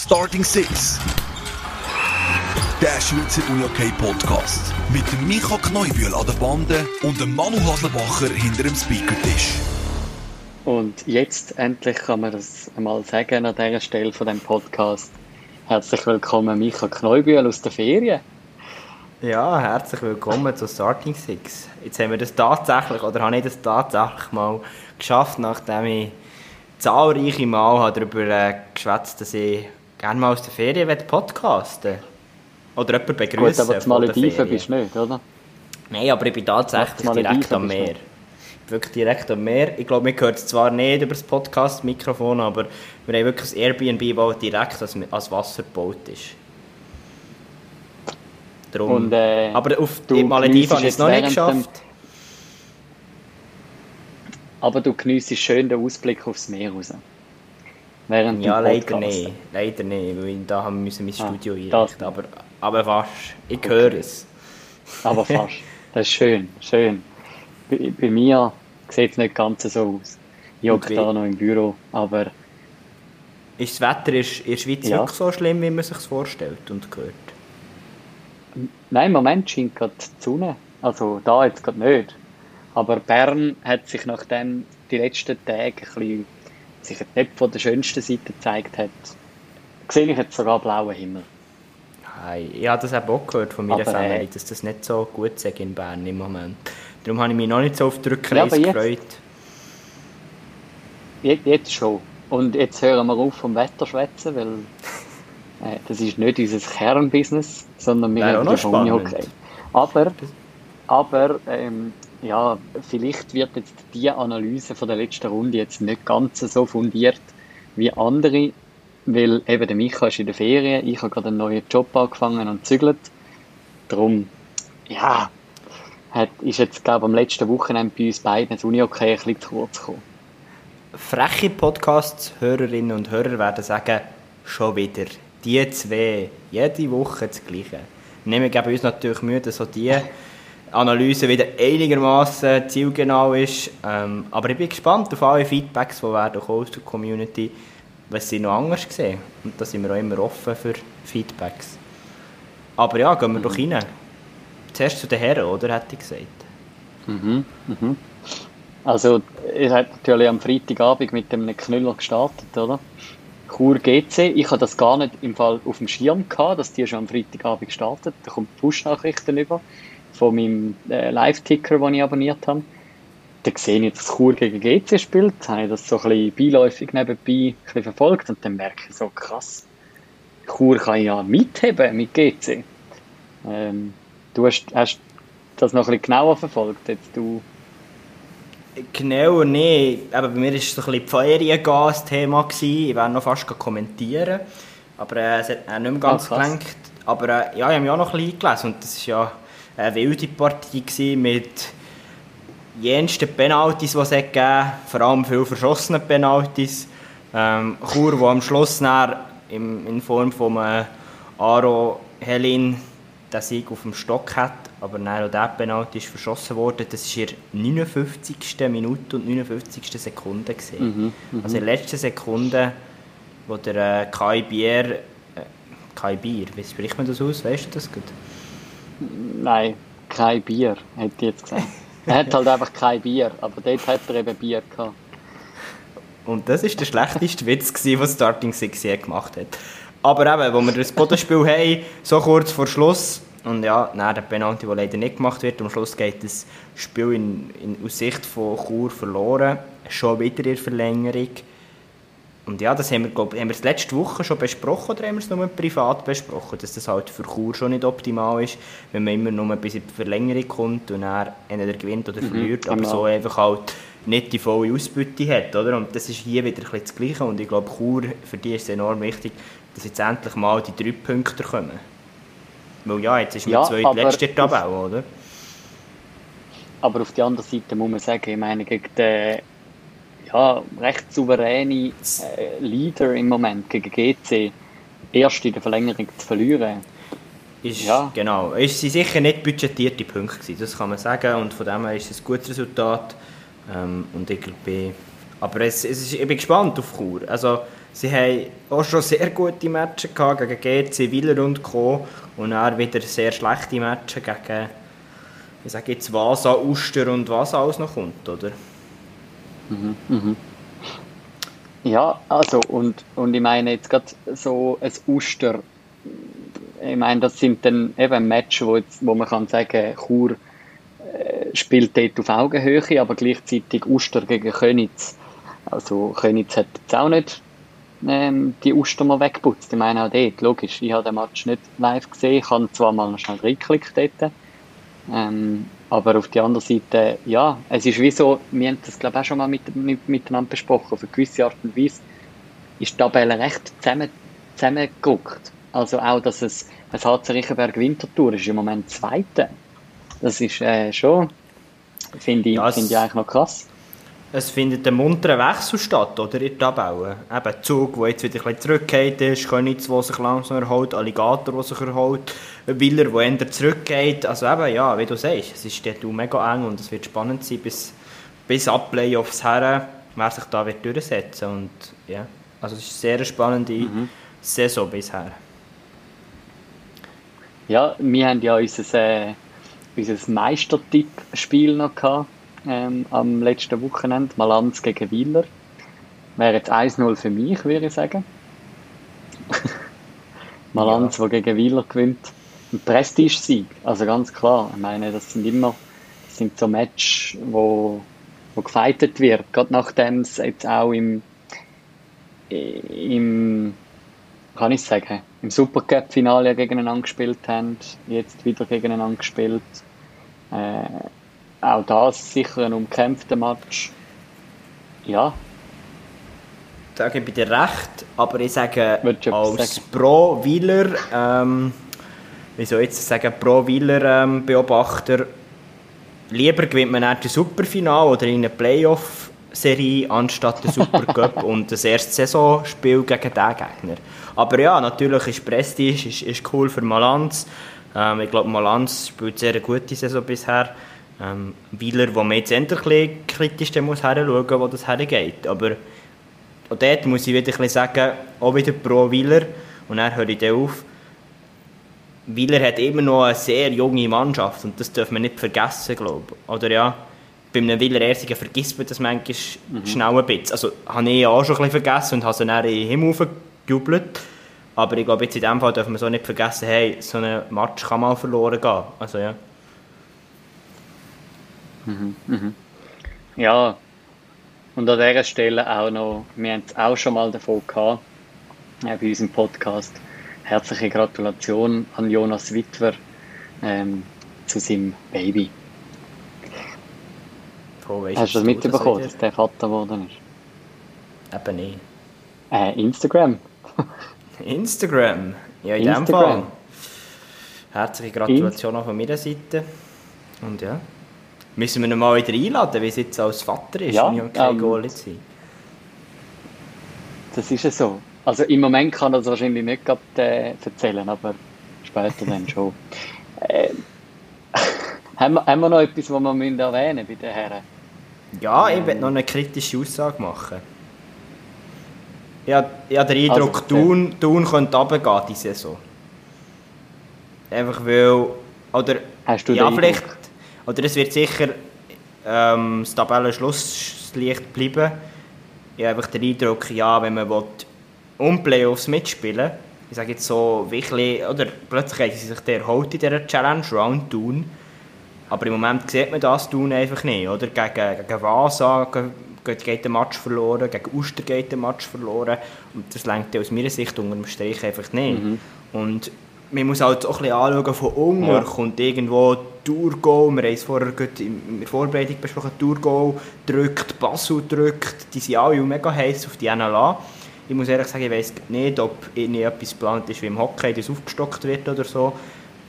Starting Six. Der Schweizer UJK Podcast. Mit dem Micha Kneubühl an der Bande und dem Manu Haslebacher hinter dem Speakertisch. Und jetzt endlich kann man das einmal sagen an dieser Stelle von dem Podcast. Herzlich willkommen, Micha Kneubühl aus der Ferien. Ja, herzlich willkommen zu Starting Six. Jetzt haben wir das tatsächlich, oder habe ich das tatsächlich mal geschafft, nachdem ich zahlreiche Mal darüber äh, geschwätzt dass ich gerne mal aus der Ferien podcasten Oder jemanden begrüßen. Gut, aber zu Malediven bist du nicht, oder? Nein, aber ich bin tatsächlich direkt am Meer. Wirklich direkt am Meer. Ich glaube, wir hören es zwar nicht über das Podcast-Mikrofon, aber wir haben wirklich ein Airbnb, das direkt als, als Wasser gebaut ist. Darum. Und, äh, aber auf die Malediven habe ich es noch nicht geschafft. Aber du geniessest schön den Ausblick aufs Meer raus. Während ja, leider nicht. Leider nicht, weil da haben wir mein ah, Studio einrichten. Aber, aber fast. Ich okay. höre es. Aber fast. Das ist schön, schön. Bei, bei mir sieht es nicht ganz so aus. Ich hocke da noch im Büro, aber... Ist das Wetter in der Schweiz ja. wirklich so schlimm, wie man sich vorstellt und hört? Nein, im Moment scheint gerade die Sonne. Also da jetzt gerade nicht. Aber Bern hat sich nachdem die letzten Tage ein bisschen, sich nicht von der schönsten Seite gezeigt hat, sehe ich jetzt sogar blauen Himmel. Hey, ich habe das auch gehört von meiner aber, Familie, äh, dass das nicht so gut ist in Bern im Moment. Darum habe ich mich noch nicht so auf den Rückreise ja, gefreut. Jetzt, jetzt schon. Und jetzt hören wir auf vom Wetter schwätzen, weil äh, das ist nicht unser Kernbusiness, sondern wir haben davon okay. Aber, aber ähm, ja, vielleicht wird jetzt die Analyse von der letzten Runde jetzt nicht ganz so fundiert wie andere, weil eben der Micha ist in der Ferien, ich habe gerade einen neuen Job angefangen und zügelt. Darum, ja, hat, ist jetzt, glaube ich, am letzten Wochenende bei uns beiden das Uni okay ein bisschen zu kurz gekommen. Freche Podcasts-Hörerinnen und Hörer werden sagen, schon wieder, die zwei, jede Woche das Gleiche. Wir geben uns natürlich Mühe, so die Analyse wieder einigermaßen zielgenau ist. Ähm, aber ich bin gespannt auf alle Feedbacks, die werden aus der Community, was sie noch anders sehen. Und da sind wir auch immer offen für Feedbacks. Aber ja, gehen wir mhm. doch rein. Zuerst zu den Herren, oder? Hätte ich gesagt. Mhm. Mhm. Also, ihr habt natürlich am Freitagabend mit einem Knüller gestartet, oder? Chur GC. Ich habe das gar nicht im Fall auf dem Schirm gehabt, dass die schon am Freitagabend gestartet. Da kommt Push-Nachrichten über von meinem äh, Live-Ticker, den ich abonniert habe. Da sehe ich, dass Chur gegen GC spielt. Habe ich das so ein bisschen beiläufig nebenbei ein verfolgt und dann merke ich so, krass, Chur kann ja mitheben mit GC. Ähm, du hast, hast das noch ein bisschen genauer verfolgt, jetzt du Genau, nee. Aber bei mir war es so ein bisschen Feriengas-Thema. Ich werde noch fast kommentieren. Aber äh, es hat auch nicht mehr ganz ah, gelenkt. Aber äh, ja, ich habe mich auch noch ein bisschen eingelesen. Und das war ja eine wilde Partie mit jensten Penalties, die es gegeben hat. Vor allem viele verschossene Penalties. Ähm, Chur, der am Schluss in, in Form von äh, Aro Helin den Sieg auf dem Stock hat, aber dann auch der Penalty ist verschossen worden. Das war in der 59. Minute und 59. Sekunde. Mhm, mh. Also in der letzten Sekunde, wo der äh, Kai Bier, äh, Kai Bier, wie spricht man das aus? Weißt du das gut? Nein, kein Bier, hätte ich jetzt gesagt. er hat halt einfach kein Bier, aber dort hat er eben Bier gehabt. Und das war der schlechteste Witz, den Starting Six je gemacht hat. Aber eben, wo wir das Bodenspiel haben, so kurz vor Schluss, und ja, dann der Penalty, der leider nicht gemacht wird, am Schluss geht das Spiel in, in, aus Sicht von Chur verloren, schon wieder in Verlängerung. Und ja, das haben wir, glaub, haben wir letzte Woche schon besprochen oder haben wir es nur privat besprochen, dass das halt für Chur schon nicht optimal ist, wenn man immer nur bis in die Verlängerung kommt und er entweder gewinnt oder mhm, verliert, aber genau. so einfach halt nicht die volle Ausbeute hat, oder? Und das ist hier wieder ein bisschen das Gleiche und ich glaube, Chur, für die ist es enorm wichtig, dass jetzt endlich mal die drei Punkte kommen. Weil ja, jetzt ist man ja, zwei letzte Tabelle, oder? Aber auf der anderen Seite muss man sagen, ich meine, gegen den ja, recht souveränen äh, Leader im Moment, gegen GC, erst in der Verlängerung zu verlieren. Ist, ja. Genau, ist sie sicher nicht budgetierte Punkte gewesen, das kann man sagen und von dem her ist es ein gutes Resultat ähm, und ich glaube, aber es, es ist, ich bin gespannt auf Chur, also sie haben auch schon sehr gute Matches gehabt gegen GC, Willer und Co. Und dann wieder sehr schlechte Matches gegen, ich sage jetzt, Vasa, Uster und was alles noch kommt, oder? Mhm, mhm. Ja, also, und, und ich meine jetzt gerade so ein Uster, ich meine, das sind dann eben Matches, wo, jetzt, wo man kann sagen, Chur äh, spielt dort auf Augenhöhe, aber gleichzeitig Uster gegen Könitz. Also Könitz hat jetzt auch nicht ähm, die Uster mal weggeputzt. Ich meine auch dort, logisch, ich habe den Match nicht live gesehen, ich habe zwar mal noch schnell reingeklickt dort, ähm, aber auf der anderen Seite, ja, es ist wie so, wir haben das glaube ich auch schon mal mit, mit, miteinander besprochen, auf eine gewisse Art und Weise ist die Tabelle recht zusammen, zusammengerückt. Also auch, dass es, es HC Riechenberg Winterthur ist im Moment Zweite. Das ist äh, schon, finde ich, Ja, es- finde ich eigentlich noch krass. Es findet ein munterer Wechsel statt, oder? In der Tabelle. Eben Zug, der jetzt wieder ein bisschen zurückgeht ist, Könitz, der sich langsam erholt, Alligator, der sich erholt, Willer, der eher zurückgeht. Also eben, ja, wie du sagst, es ist dort auch mega eng und es wird spannend sein, bis, bis ab Playoffs her, wer sich da wird durchsetzen Und ja, also es ist eine sehr spannende Saison bisher. Ja, wir haben ja unser, äh, unser Meistertipp-Spiel noch gehabt, ähm, am letzten Wochenende. Malanz gegen Wieler. Wäre jetzt 1-0 für mich, würde ich sagen. Malanz, der gegen Wieler gewinnt. Ein Prestige-Sieg, also ganz klar. Ich meine, das sind immer das sind so Matches, wo, wo gefightet wird. Gerade nachdem es jetzt auch im, im kann ich sagen, im Supercup-Finale gegeneinander gespielt haben, jetzt wieder gegeneinander gespielt. Äh, auch das sicher ein umkämpfter Match. Ja, Da gebe ich dir recht, aber ich sage als? Pro-Wieler, ähm, wie soll ich jetzt sagen, Pro-Wieler-Beobachter, lieber gewinnt man das Superfinale oder in eine Playoff-Serie anstatt den Supercup und das erste Saisonspiel gegen den Gegner. Aber ja, natürlich ist Prestige ist, ist cool für Malanz. Ähm, ich glaube, Malanz spielt sehr eine gute Saison bisher. Ähm, Wieler, wo man jetzt endlich ein kritisch muss hinschauen, wo das hergeht. Aber und dort muss ich wieder ein sagen, auch wieder pro Wieler. Und dann höre ich dann auf. Wieler hat immer noch eine sehr junge Mannschaft und das darf man nicht vergessen, glaube ich. Oder ja, bei einem Wieler Ersigen vergisst man das manchmal schnell ein bisschen. Also habe ich auch schon ein bisschen vergessen und habe sie dann in den Himmel gejubelt. Aber ich glaube, jetzt in diesem Fall dürfen wir so nicht vergessen, hey, so ein Match kann mal verloren gehen. Also ja. Ja. Und an dieser Stelle auch noch, wir haben es auch schon mal davon gehabt, äh, bei unserem Podcast. Herzliche Gratulation an Jonas Witwer ähm, zu seinem Baby. Wo weisst Hast du das mitbekommen, das dass der Vater geworden ist? Eben nicht. Äh, Instagram. Instagram. Ja, in dem Instagram. Fall. Herzliche Gratulation auch von meiner Seite. Und ja. Müssen wir ihn mal wieder einladen, wie es jetzt als Vater ist. Ja, und ich kein ähm, Goal jetzt sein. Das ist ja so. Also im Moment kann er es wahrscheinlich nicht gerade äh, erzählen, aber später dann schon. Äh, haben, wir, haben wir noch etwas, was wir müssen erwähnen bei den Herren? Ja, ich will noch eine kritische Aussage machen. Ich habe, ich habe den Eindruck, Also, Thun, Thun könnte runtergehen diese Saison. Einfach weil... Oder, Hast du ja, den vielleicht... Eindruck? Oder es wird sicher ähm, das Tabellenschlusslicht bleiben. Ich habe einfach den Eindruck, ja, wenn man will, um Playoffs mitspielen ich sage jetzt so, wirklich, oder plötzlich haben sie sich der erholt in dieser Challenge Round Thun. Aber im Moment sieht man das Thun einfach nicht, oder? Gegen, gegen Vasa ge- geht, geht der Match verloren, gegen Uster geht der Match verloren. Und das lenkt aus meiner Sicht unter dem Strich einfach nicht. Und man muss halt auch ein bisschen anschauen, von unten Ja. kommt irgendwo Thurgau, wir haben es vorher in der Vorbereitung besprochen, Thurgau drückt, Basel drückt, die sind alle mega heiß auf die NLA. Ich muss ehrlich sagen, ich weiss nicht, ob irgendwie etwas geplant ist, wie im Hockey, das aufgestockt wird oder so.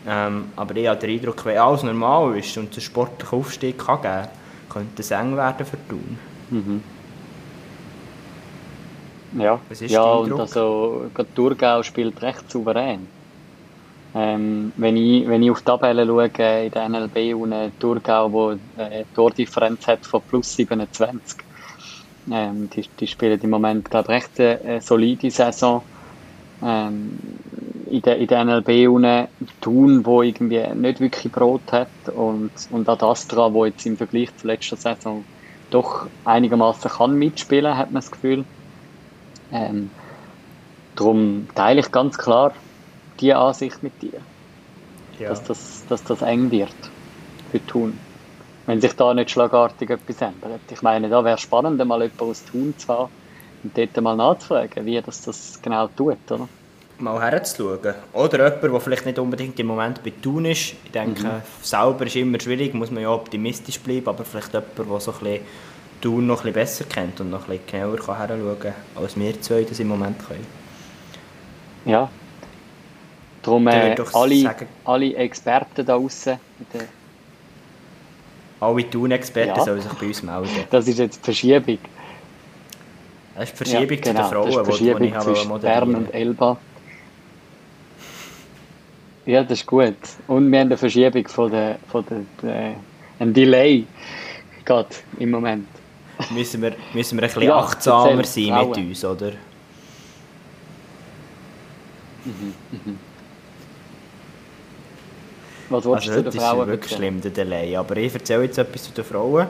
Ähm, aber ich habe den Eindruck, wenn alles normal ist und es einen sportlichen Aufstieg kann geben könnte es eng werden für Thun. Ja, Was ist ja dein und Eindruck? also Thurgau spielt recht souverän. Ähm, wenn, ich, wenn ich auf die Tabelle schaue äh, in der NLB und äh, Thurgau, äh, Tordifferenz hat von plus 27, Ähm, die, die spielen im Moment, ich, recht eine, eine solide Saison. Ähm, in der, in der NLB unten Thun, wo irgendwie nicht wirklich Brot hat und, und auch Astra, wo jetzt im Vergleich zur letzten Saison doch einigermaßen kann mitspielen, hat man das Gefühl. Ähm, darum teile ich ganz klar die Ansicht mit dir, ja. dass, das, dass das eng wird für Thun. Wenn sich da nicht schlagartig etwas ändert. Ich meine, da wäre es spannend, mal jemanden aus Thun zu haben und dort mal nachzufragen, wie das, das genau tut, oder? Mal herzuschauen. Oder jemand, der vielleicht nicht unbedingt im Moment bei Thun ist. Ich denke, mhm. selber ist immer schwierig, muss man ja optimistisch bleiben, aber vielleicht jemand, der so ein bisschen Thun noch ein bisschen besser kennt und noch ein bisschen genauer kann herschauen kann, als wir zwei das im Moment können. Ja. Darum äh, alle, sagen, alle Experten da draußen. Alle Thun-Experten ja. sollen sich bei uns melden. Das ist jetzt die Verschiebung. Das ist die Verschiebung ja, genau, zu den Frauen, das ist die Verschiebung die, die zwischen Bern und Elba. Ja, das ist gut. Und wir haben eine Verschiebung von der, von der, äh, ein Delay gerade im Moment. Müssen wir, müssen wir ein bisschen ja, achtsamer sein mit uns, oder? Mhm, mhm. Was willst also, du zu den Frauen? Das ist wirklich schlimm, der Delay. Aber ich erzähle jetzt etwas zu den Frauen.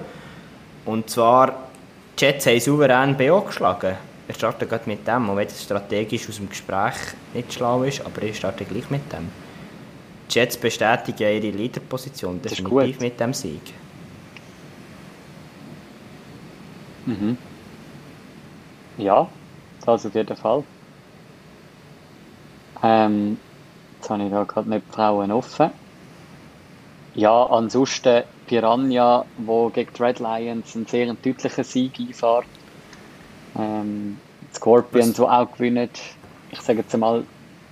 Und zwar, die Jets haben souverän BO geschlagen. Wir starten gerade mit dem, auch wenn es strategisch aus dem Gespräch nicht schlau ist, aber ich starte gleich mit dem. Die Jets bestätigen ihre Leaderposition definitiv mit dem Sieg. Mhm. Ja, das auf jeden Fall. Ähm, jetzt habe ich da gerade nicht die Frauen offen. Ja, ansonsten Piranha, wo gegen die Red Lions einen sehr deutlichen Sieg einfährt. Ähm, Scorpions, die auch gewinnen. Ich sage jetzt mal,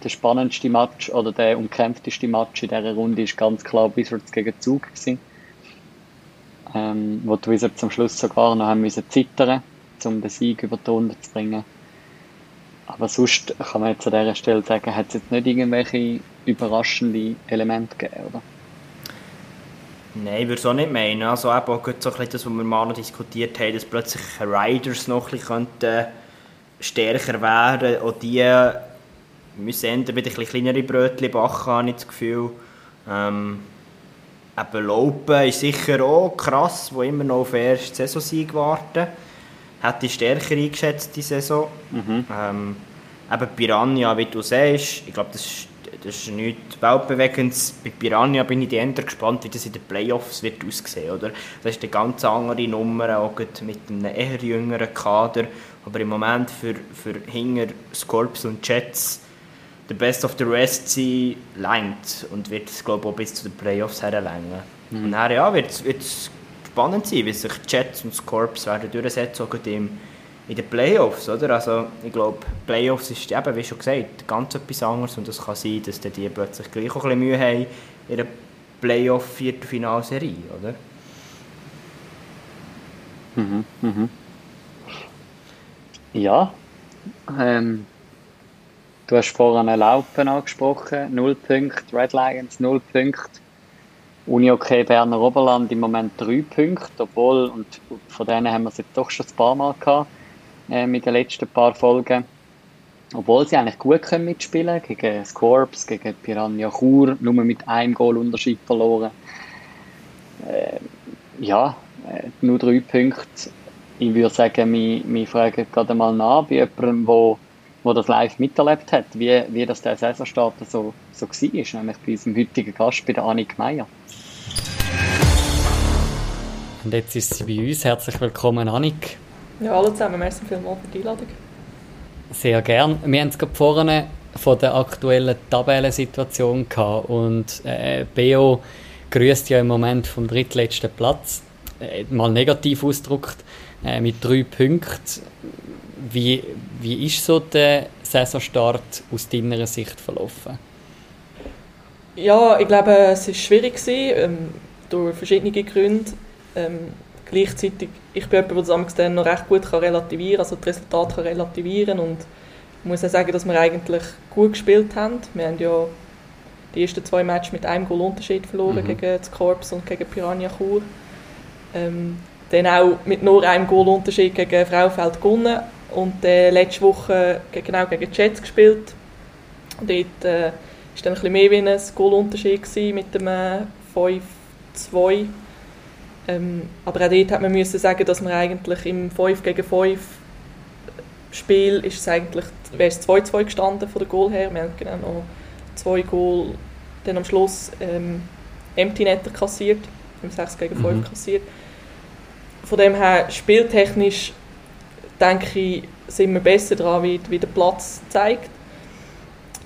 der spannendste Match oder der umkämpfteste Match in dieser Runde ist ganz klar Wizards gegen Zug gewesen. Ähm, wo die Wizards am Schluss sogar noch haben müssen zittern, um den Sieg über die Runde zu bringen. Aber sonst kann man jetzt an dieser Stelle sagen, hat es jetzt nicht irgendwelche überraschenden Elemente gegeben, oder? Nein, ich würde es auch nicht meinen. Also eben auch so ein das, was wir mal noch diskutiert haben, dass plötzlich Riders noch ein bisschen stärker werden Auch die müssen entweder ein bisschen kleinere Brötchen backen, habe ich das Gefühl. Ähm, eben Laupen ist sicher auch krass, wo immer noch auf den ersten Saisonsieg warten. Hat die stärker eingeschätzt, die Saison. Mhm. Ähm, eben Piranha, wie du sagst, ich glaube, das ist das ist nichts Weltbewegendes. Bei Piranha bin ich eher gespannt, wie das in den Playoffs wird aussehen oder? Das ist eine ganz andere Nummer, auch mit einem eher jüngeren Kader. Aber im Moment für, für Hinger, Scorps und Jets der Best of the Rest sein, längt und wird es glaube ich auch bis zu den Playoffs herlängen. Mhm. Und dann ja, wird es spannend sein, wie sich Jets und Scorps werden durchsetzen, auch im in den Playoffs, oder? Also ich glaube, Playoffs ist eben, wie schon gesagt, ganz etwas anderes und es kann sein, dass die plötzlich gleich auch ein bisschen Mühe haben in der Playoff-Viertelfinalserie, oder? Mhm, mhm. Ja, ähm, du hast vorhin Laupen angesprochen, 0 Punkte, Red Lions 0 Punkte. Uni OK Berner Oberland im Moment 3 Punkte, obwohl, und von denen haben wir es jetzt doch schon ein paar Mal gehabt, äh, mit den letzten paar Folgen. Obwohl sie eigentlich gut können mitspielen gegen Scorps, gegen Piranha Chur, nur mit einem Goal Unterschied verloren. Äh, ja, äh, nur drei Punkte. Ich würde sagen, wir, wir fragen gerade mal nach bei jemandem, wo, wo das live miterlebt hat, wie, wie das der Saisonstart so, so war, nämlich bei unserem heutigen Gast, bei der Annik Meier. Und jetzt ist sie bei uns. Herzlich willkommen, Annik. Ja, hallo zusammen, merci vielmals für die Einladung. Sehr gern. Wir haben es gerade vorne von der aktuellen Tabellensituation gehabt und äh, BO grüßt ja im Moment vom drittletzten Platz, äh, mal negativ ausgedrückt, äh, mit drei Punkten. Wie, wie ist so der Saisonstart aus deiner Sicht verlaufen? Ja, ich glaube, es war schwierig, gewesen, ähm, durch verschiedene Gründe. Ähm, Gleichzeitig, ich bin jemand, der das noch recht gut kann relativieren also das Resultat kann relativieren und ich muss auch sagen, dass wir eigentlich gut gespielt haben. Wir haben ja die ersten zwei Matches mit einem Goal Unterschied verloren mhm. gegen das Corps und gegen Piranha Chur. Ähm, dann auch mit nur einem Goalunterschied gegen Fraufeld gewonnen und äh, letzte Woche genau gegen die Jets gespielt. Dort äh, war dann ein bisschen mehr wie ein Goalunterschied mit dem äh, 5-2. Ähm, aber auch dort hat man müssen sagen, dass man eigentlich im 5 gegen 5 Spiel ist es eigentlich, wäre es 2-2 gestanden von der Goal her. Wir haben genau noch zwei Goal dann am Schluss ähm, Empty Netter kassiert, im 6 gegen 5 mhm. kassiert. Von dem her, spieltechnisch denke ich, sind wir besser dran, wie, wie der Platz zeigt.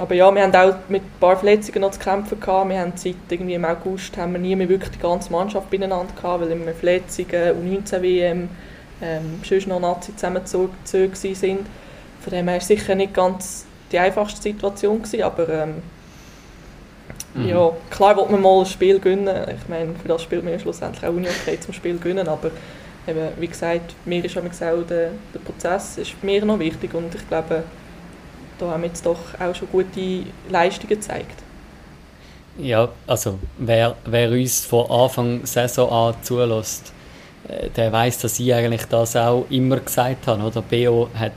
Aber ja, wir haben auch mit ein paar Verletzungen noch zu kämpfen gehabt. Wir haben seit irgendwie im August haben wir nie mehr wirklich die ganze Mannschaft beieinander gehabt, weil immer Verletzungen, U19 WM, ähm, sonst noch Nazi zusammengezogen sind. Von dem her war es sicher nicht ganz die einfachste Situation gewesen, aber ähm, mhm. ja, klar wollte man mal ein Spiel gewinnen. Ich meine, für das spielt man ja schlussendlich auch nicht okay zum Spiel gewinnen, aber eben, wie gesagt, mir ist auch der, der Prozess ist mir noch wichtig und ich glaube, da haben wir jetzt doch auch schon gute Leistungen gezeigt. Ja, also wer, wer uns von Anfang Saison an zulässt, äh, der weiß, dass ich eigentlich das auch immer gesagt habe. Oder? BO hat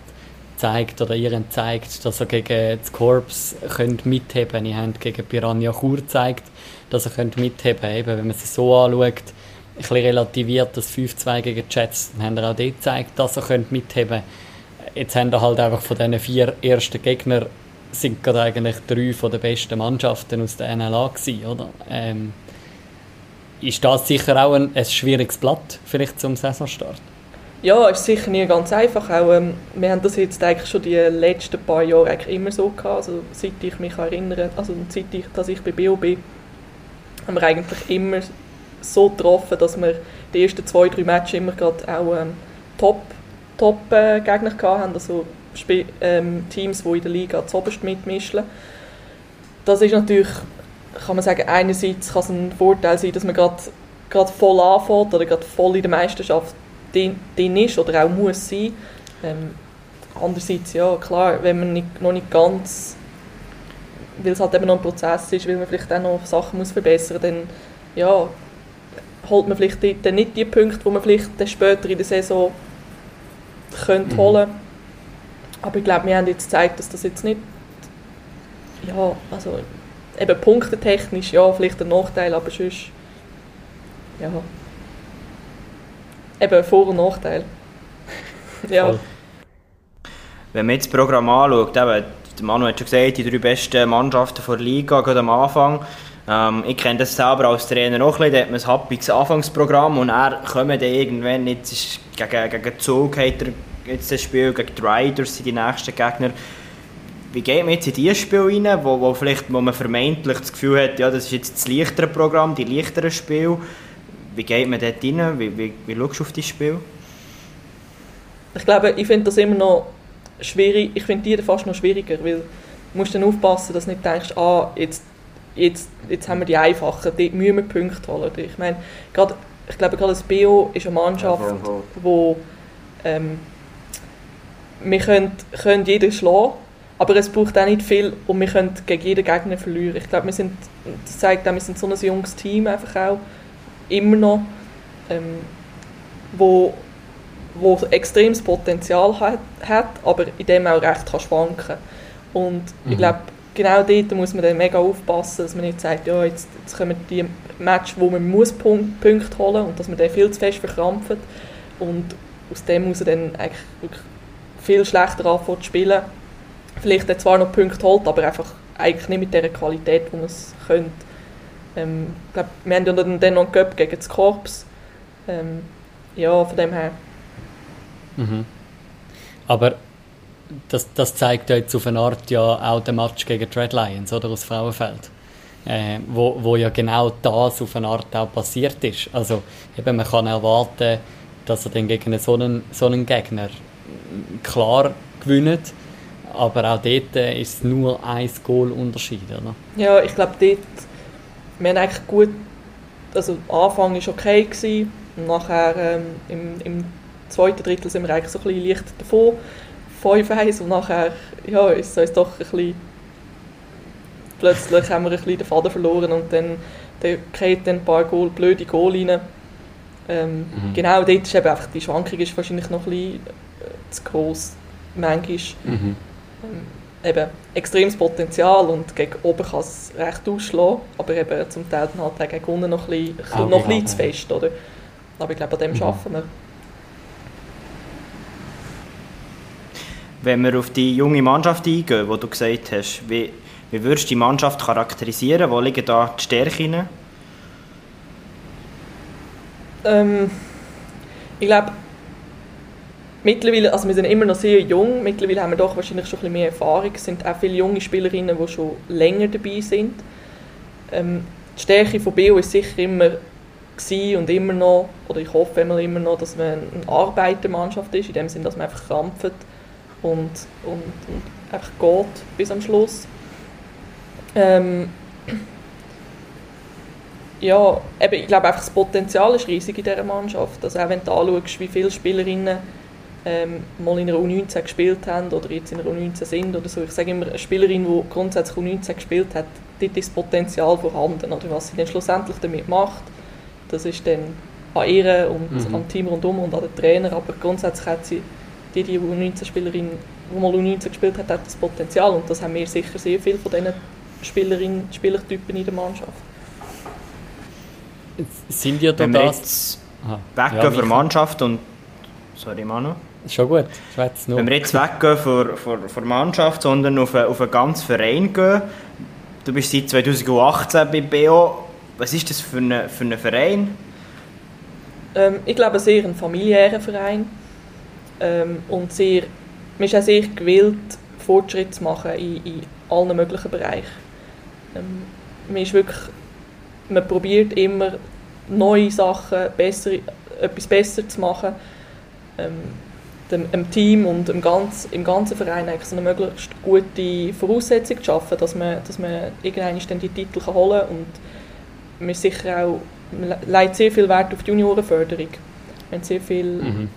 gezeigt oder ihr gezeigt, dass er gegen das Korps könnt mitheben. Ihr habt gegen Piranha Chur gezeigt, dass er könnt mitheben könnt. Wenn man es so anschaut, ein relativiert das 5-2 gegen die Jets, dann haben wir auch dort gezeigt, dass er könnt mitheben. Jetzt haben halt einfach von diesen vier ersten Gegnern sind gerade eigentlich drei von den besten Mannschaften aus der NLA gewesen, oder? Ähm, ist das sicher auch ein, ein schwieriges Blatt vielleicht zum Saisonstart? Ja, ist sicher nicht ganz einfach. Auch, ähm, wir haben das jetzt eigentlich schon die letzten paar Jahre eigentlich immer so gehabt. Also, seit ich mich erinnere, also seit ich, dass ich bei BO bin, haben wir eigentlich immer so getroffen, dass wir die ersten zwei, drei Matches immer gerade auch ähm, top, top äh, Gegner hatten. Also ähm, Teams, die in der Liga zuoberst mitmischen. Das ist natürlich kann man sagen, einerseits kann es ein Vorteil sein, dass man gerade voll anfängt oder gerade voll in der Meisterschaft drin ist oder auch muss sein. Ähm, andererseits, ja klar, wenn man nicht, noch nicht ganz, weil es halt eben noch ein Prozess ist, weil man vielleicht auch noch Sachen muss verbessern muss, dann ja, holt man vielleicht dann nicht die Punkte, die man vielleicht später in der Saison könnte mhm. holen Aber ich glaube, wir haben jetzt gezeigt, dass das jetzt nicht ja, also eben punktetechnisch, ja, vielleicht ein Nachteil, aber sonst, ja, eben Vor- und Nachteil. ja. Voll. Wenn man jetzt das Programm anschaut, eben, der Manu hat schon gesagt, die drei besten Mannschaften der Liga gehen am Anfang. Ähm, ich kenne das selber als Trainer auch ein bisschen, da hat man ein happiges Anfangsprogramm und er kommt dann irgendwann, jetzt ist gegen, gegen Zug hat er jetzt das Spiel, gegen die Riders sind die nächsten Gegner wie geht man jetzt in dieses Spiel rein, wo, wo, vielleicht, wo man vermeintlich das Gefühl hat, ja, das ist jetzt das leichtere Programm, die leichteren Spiele. Wie geht man dort rein? Wie, wie, wie schaust du auf dieses Spiel? Ich glaube, ich finde das immer noch schwierig. Ich finde die fast noch schwieriger, weil du musst dann aufpassen, dass du nicht denkst, ah, jetzt, jetzt, jetzt haben wir die einfachen, dort müssen wir Punkte holen. Ich meine, gerade, ich glaube, gerade das BO ist eine Mannschaft, ja, wo ähm, wir können, können jeden schlagen aber es braucht auch nicht viel und wir können gegen jeden Gegner verlieren. Ich glaube, wir sind, das zeigt auch, wir sind so ein junges Team einfach auch, immer noch, ähm, wo, wo extremes Potenzial hat, hat, aber in dem auch recht kann schwanken Und mhm. ich glaube, genau dort muss man dann mega aufpassen, dass man nicht sagt, ja, jetzt, jetzt kommen die Match, wo man muss Punkte holen und dass man dann viel zu fest verkrampft und aus dem muss er dann eigentlich wirklich viel schlechter anfangen zu spielen vielleicht zwar noch Punkte holt, aber einfach eigentlich nicht mit der Qualität, wo man es könnte. Ähm, ich glaube, wir haben ja dann noch einen gegen das Korps. Ähm, ja, von dem her. Mhm. Aber das, das zeigt ja jetzt auf eine Art ja auch den Match gegen die Red Lions oder aus Frauenfeld. Äh, wo, wo ja genau das auf eine Art auch passiert ist. Also eben, man kann erwarten, dass er dann gegen so einen, so einen Gegner klar gewinnt aber auch dort äh, ist es nur ein Goal-Unterschied? Ja, ich glaube dort, wir haben eigentlich gut, also der Anfang war okay, gewesen, nachher ähm, im, im zweiten Drittel sind wir eigentlich so ein bisschen leicht davon, 5-1 und nachher ja, ist es doch ein bisschen, plötzlich haben wir ein bisschen den Faden verloren und dann, dann kriegt dann ein paar Goal, blöde Goal rein Ähm, mhm. Genau, dort ist eben einfach, die Schwankung ist wahrscheinlich noch ein bisschen äh, zu gross, manchmal. Mhm. Ähm, eben extremes Potenzial und gegen oben kann es recht ausschlagen, aber eben zum Teil dann halt gegen unten noch ein bisschen, okay, noch ein bisschen zu fest, oder? Aber ich glaube, an dem mhm. schaffen wir. Wenn wir auf die junge Mannschaft eingehen, die du gesagt hast, wie, wie würdest du die Mannschaft charakterisieren? Wo liegen da die Stärken? Ähm, ich glaube, mittlerweile, also wir sind immer noch sehr jung, mittlerweile haben wir doch wahrscheinlich schon ein bisschen mehr Erfahrung, es sind auch viele junge Spielerinnen, die schon länger dabei sind. Ähm, die Stärke von BO ist sicher immer und immer noch, oder ich hoffe immer noch, dass man eine Arbeitermannschaft ist, in dem Sinne, dass man einfach krampft und, und, und einfach geht bis am Schluss. Ähm, ja, eben, ich glaube einfach das Potenzial ist riesig in dieser Mannschaft. Also auch wenn du anschaust, wie viele Spielerinnen ähm, mal in einer U19 gespielt haben oder jetzt in einer U19 sind oder so. Ich sage immer, eine Spielerin, die grundsätzlich U19 gespielt hat, dort ist das Potenzial vorhanden. Oder was sie dann schlussendlich damit macht, das ist dann an ihr und mhm. am Team rundum und an den Trainer. Aber grundsätzlich hat sie, die, die U19-Spielerin, die mal U19 gespielt hat, hat das Potenzial und das haben wir sicher sehr viel von diesen Spielerinnen, Spielertypen in der Mannschaft. Sind ihr da das... Weggehen ja, für Mannschaft und... Sorry, Manu. Schon gut, nur. Wenn wir jetzt weggehen von, von, von Mannschaft, sondern auf, auf einen ganzen Verein gehen. Du bist seit 2018 bei BO. Was ist das für ein für eine Verein? Ähm, ich glaube, sehr ein familiärer Verein. Ähm, und sehr, man ist auch sehr gewillt, Fortschritte zu machen in, in allen möglichen Bereichen. Ähm, man ist wirklich, man probiert immer neue Sachen, besser, etwas besser zu machen. Ähm, dem, dem Team und im ganzen, im ganzen Verein eigentlich so eine möglichst gute Voraussetzung zu schaffen, dass man, dass man irgendwann die Titel kann holen kann. Und wir sicher auch, man legt sehr viel Wert auf die Juniorenförderung. Wir haben sehr viel, mhm.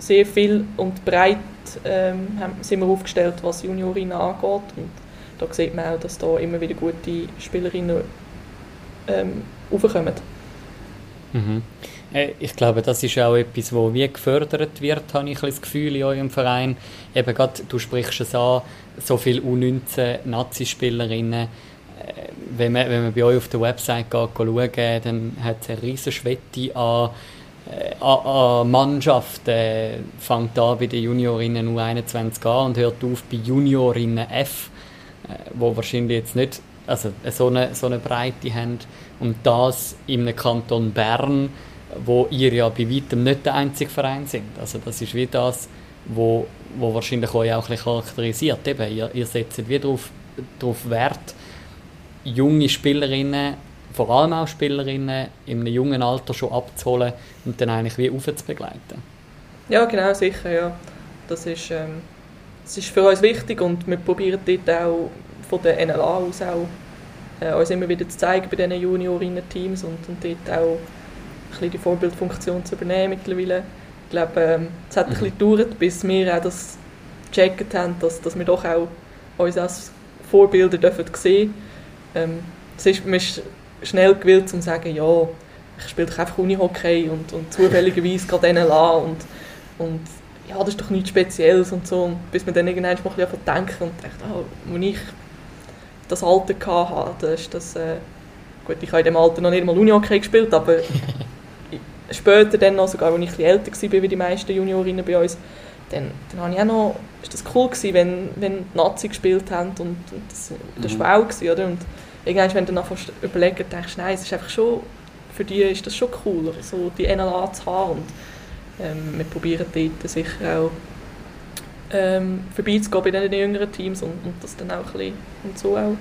Sehr viel und breit ähm, sind wir aufgestellt, was Juniorinnen angeht. Und da sieht man auch, dass da immer wieder gute Spielerinnen ähm, aufkommen. Mhm. Äh, ich glaube, das ist auch etwas, wo wie gefördert wird, habe ich das Gefühl in eurem Verein. Eben gerade, du sprichst es an, so viele U19-Nazi-Spielerinnen. Äh, wenn man, wenn man bei euch auf der Website schaut, dann hat es eine riesige Schwette an, äh, an, an Mannschaft. Äh, fängt an bei den Juniorinnen U21 an und hört auf bei Juniorinnen F, äh, wo wahrscheinlich jetzt nicht also so eine, so eine Breite haben. Und das im Kanton Bern, wo ihr ja bei weitem nicht der einzige Verein sind. Also das ist wie das, wo, wo wahrscheinlich euch auch ein charakterisiert. Eben, ihr, ihr setzt wie darauf Wert, junge Spielerinnen, vor allem auch Spielerinnen, in einem jungen Alter schon abzuholen und dann eigentlich wie aufzubegleiten. Ja, genau, sicher, ja. Das ist, ähm, das ist für uns wichtig und wir probieren dort auch von der NLA aus auch äh, uns immer wieder zu zeigen bei diesen Juniorinnen-Teams und, und dort auch bisschen die Vorbildfunktion zu übernehmen mittlerweile. Ich glaube, ähm, es hat ein bisschen gedauert, bis wir auch das gecheckt haben, dass, dass wir doch auch uns als Vorbilder dürfen sehen ähm, es ist, man ist schnell gewillt, um zu sagen, ja, ich spiele doch einfach Unihockey und, und zufälligerweise gerade NLA und, und ja, das ist doch nichts Spezielles und so. Und bis man dann irgendwann mal ein bisschen denken und dachte, oh, als ich das Alter hatte, das ist das, äh, gut, ich habe in dem Alter noch nicht mal Unihockey gespielt, aber später dann noch, sogar als ich ein älter war wie die meisten Juniorinnen bei uns, dann, dann habe ich auch noch, ist das cool gewesen, wenn, wenn Nazi gespielt haben und, und das, das mhm. war auch gewesen, oder? Und irgendwann, wenn du dann überlegen, denkst nein, es ist einfach schon, für die ist das schon cool, so die NLA zu haben und ähm, wir probieren dort sicher auch ähm, vorbeizugehen bei den jüngeren Teams und, und das dann auch ein bisschen und so auch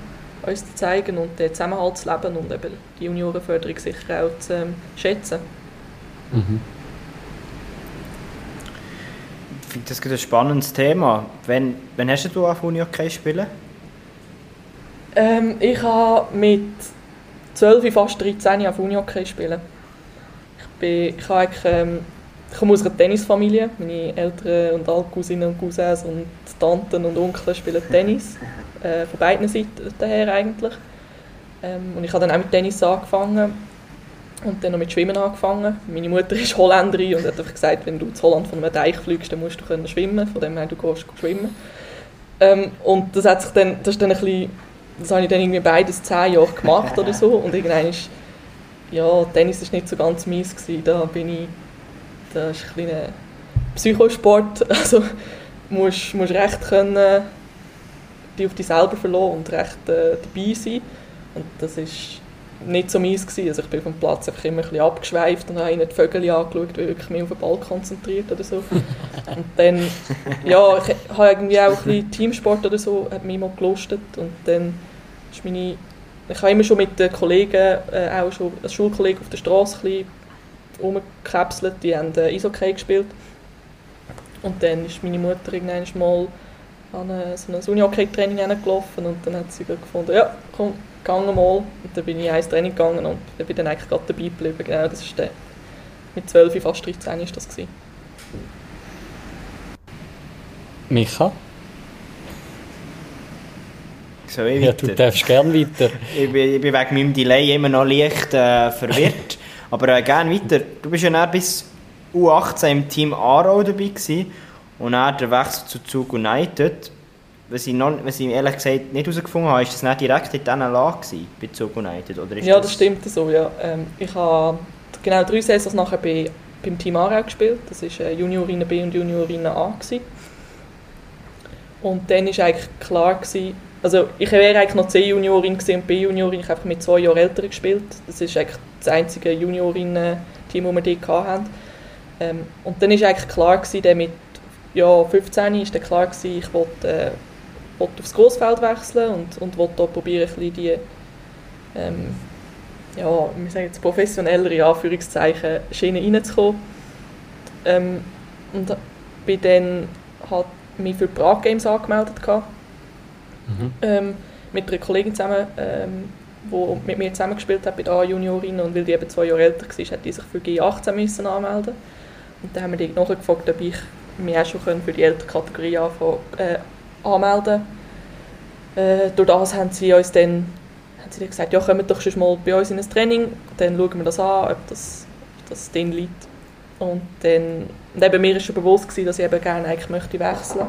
uns zu zeigen und den Zusammenhalt zu leben und eben die Juniorenförderung sicher auch zu ähm, schätzen. Mhm. Ich finde das ein spannendes Thema. Wann, hast du auf Uni okay spielen? Ähm, ich habe mit 12, fast 13 auf Uni okay spielen. Ich, bin, ich, habe ähm, ich komme aus einer Tennisfamilie. Meine Eltern und alle Cousinen und Cousins und Tanten und Onkel spielen Tennis. Äh, von beiden Seiten her eigentlich. Ähm, und ich habe dann auch mit Tennis angefangen Und dann noch mit Schwimmen angefangen. Meine Mutter ist Holländerin und hat einfach gesagt, wenn du zu Holland von einem Teich fliegst, dann musst du können schwimmen. Von dem her, du gehst schwimmen. Ähm, und das hat sich dann, das ist dann ein bisschen, das habe ich dann irgendwie beides zehn Jahre gemacht oder so. Und irgendwann ist, ja, Tennis ist nicht so ganz mies gewesen. Da bin ich, das ist ein kleiner Psychosport. Also musst, musst recht können, dich auf dich selber verlassen und recht äh, dabei sein. Und das ist nicht so mies gewesen. Also ich bin vom Platz einfach immer ein bisschen abgeschweift und habe ihnen die Vögel angeschaut, weil ich mich auf den Ball konzentriert oder so. und dann, ja, ich habe irgendwie auch ein bisschen Teamsport oder so, hat mich immer gelustet und dann ist meine, ich habe immer schon mit den Kollegen, äh, auch schon als Schulkollege auf der Straße ein rumgekapselt, die haben äh, Eishockey gespielt. Und dann ist meine Mutter irgendwann mal an eine, so ein Uni-Hockey-Training gelaufen und dann hat sie gefunden, ja, komm, gegangen mal. Und dann bin ich ins Training gegangen und dann bin dann eigentlich gerade dabei geblieben. Genau, das ist der, mit 12, fast 13 ist das gewesen. Micha? So, ich ja, du darfst gerne weiter. ich, bin, ich bin wegen meinem Delay immer noch leicht äh, verwirrt. Aber äh, gerne weiter. Du bist ja dann bis U18 im Team Aarau dabei gewesen und dann der Wechsel zu Zug United was ich, noch, was ich ehrlich gesagt nicht herausgefunden habe, ist das nicht direkt in dieser Lage bei Zug United? Oder ist ja, das, das stimmt so. Ja. Ähm, ich habe genau drei Saisons nachher bei, beim Team Aarau gespielt. Das war äh, Juniorinnen B und Juniorinnen A. Gewesen. Und dann war eigentlich klar, gewesen, also ich wäre eigentlich noch C-Juniorin und B-Juniorin, ich habe mit zwei Jahren älter gespielt. Das ist eigentlich das einzige Juniorinnen-Team, das wir dort hatten. Ähm, und dann war eigentlich klar, gewesen, mit ja, 15 war dann klar, gewesen, ich wollte äh, aufs Großfeld wechseln und, und will da probieren, ein die ähm, ja, wir sagen jetzt professionellere Anführungszeichen Schiene reinzukommen. Ähm, und bin dann hat mich für die Prag Games angemeldet ähm, mit einer Kollegin zusammen, ähm, die mit mir zusammengespielt hat bei der A-Juniorin und weil die eben zwei Jahre älter war, hat die sich für G18 müssen anmelden und dann haben wir die nachgefragt, ob ich mich auch schon für die ältere Kategorie anfangen, äh, anmelden. Äh, durch das haben sie uns dann, haben sie gesagt, ja, kommt doch schon mal bei uns in ein Training, dann schauen wir das an, ob das, ob das denen liegt. Und dann, und eben mir war schon bewusst gewesen, dass ich eben gerne eigentlich möchte wechseln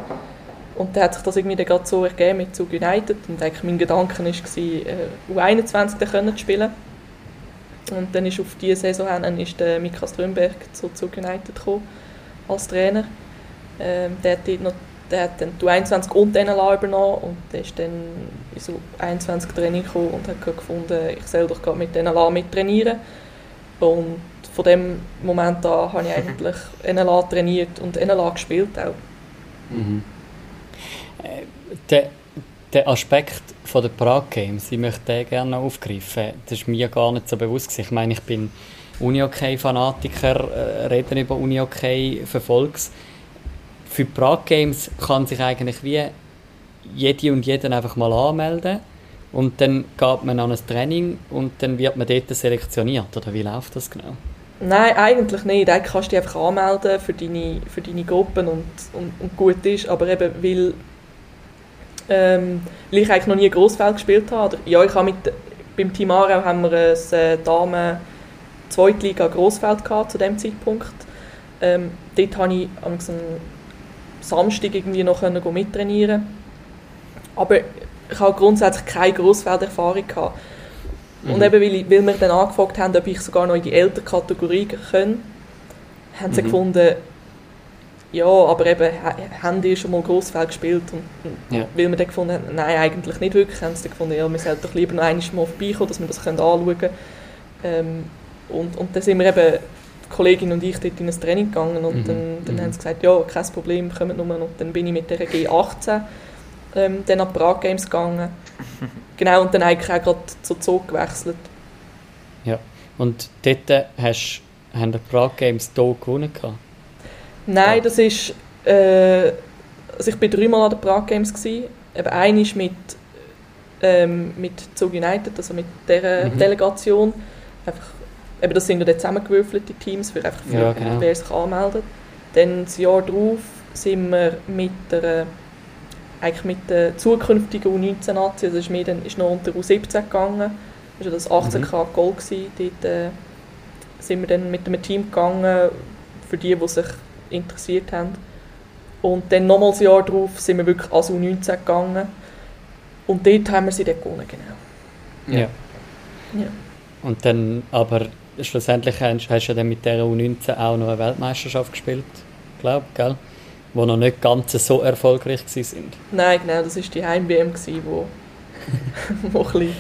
und dann hat sich das irgendwie dann gerade so ergeben mit Zug United und eigentlich mein Gedanke war, äh, U21 dann zu spielen. Und dann ist auf diese Saison hin, ist der Mika Strömberg zu Zug United gekommen, als Trainer. Ähm, der hat noch der hat dann die 21 und den NLA übernommen und der ist dann in so 21 Training gekommen und hat gefunden, ich soll doch gerade mit NLA mittrainieren. Und von dem Moment an habe ich eigentlich NLA trainiert und NLA gespielt auch. Mhm. Der, der Aspekt von der Prague Games, ich möchte den gerne aufgreifen. Das ist mir gar nicht so bewusst. Ich meine, ich bin Uni-Hockey-Fanatiker, äh, rede über Uni-Hockey, verfolge für die Prague Games kann sich eigentlich wie jede und jeden einfach mal anmelden und dann geht man an ein Training und dann wird man dort selektioniert, oder wie läuft das genau? Nein, eigentlich nicht. Eigentlich kannst du dich einfach anmelden für deine, für deine Gruppen und, und, und gut ist, aber eben weil, ähm, weil ich eigentlich noch nie Grossfeld gespielt habe. Ja, ich habe mit, beim Team Aarau haben wir ein äh, Damen Zweitliga Grossfeld gehabt zu dem Zeitpunkt. Ähm, dort habe ich einen Samstag irgendwie noch können mittrainieren Aber ich habe grundsätzlich keine Grossfelderfahrung gehabt. Mhm. Und eben, weil, ich, weil wir dann angefragt haben, ob ich sogar noch in die ältere Kategorie können, haben sie mhm. gefunden, ja, aber eben, haben die schon mal Grossfeld gespielt? Und, und ja. weil wir dann gefunden haben, nein, eigentlich nicht wirklich, haben sie dann gefunden, ja, wir sollten doch lieber noch einmal mal vorbeikommen, dass wir das anschauen können. Ähm, und, und dann sind wir eben Kollegin und ich dort in ein Training gegangen und mhm. dann, dann mhm. haben sie gesagt, ja, kein Problem, kommt nur. Und dann bin ich mit der G18 ähm, dann an Prag Games gegangen. genau, und dann eigentlich auch gerade zu Zug gewechselt. Ja, und dort hast, haben die Prag Games hier gewonnen? Gehabt? Nein, ja. das ist... Äh, also ich war dreimal an den Prag Games. Gewesen. Eben einmal mit, ähm, mit Zug United, also mit dieser mhm. Delegation. Einfach eben das sind ja zusammengewürfelte Teams, für einfach für ja, genau. wer sich anmeldet. Dann das Jahr darauf sind wir mit der eigentlich mit der zukünftigen U19-Nazi, also ist, mir dann, ist noch unter U17 gegangen, das war das 18 mhm. Goal gewesen, dort, äh, sind wir dann mit einem Team gegangen, für die, die sich interessiert haben. Und dann nochmals ein Jahr darauf sind wir wirklich als U19 gegangen. Und dort haben wir sie dann gewonnen, genau. Ja. ja. Und dann, aber schlussendlich hast, hast du ja dann mit dieser U19 auch noch eine Weltmeisterschaft gespielt, glaube ich, gell? Wo noch nicht ganz so erfolgreich sind. Nein, genau, das war die Heim-WM, wo, wo ein bisschen,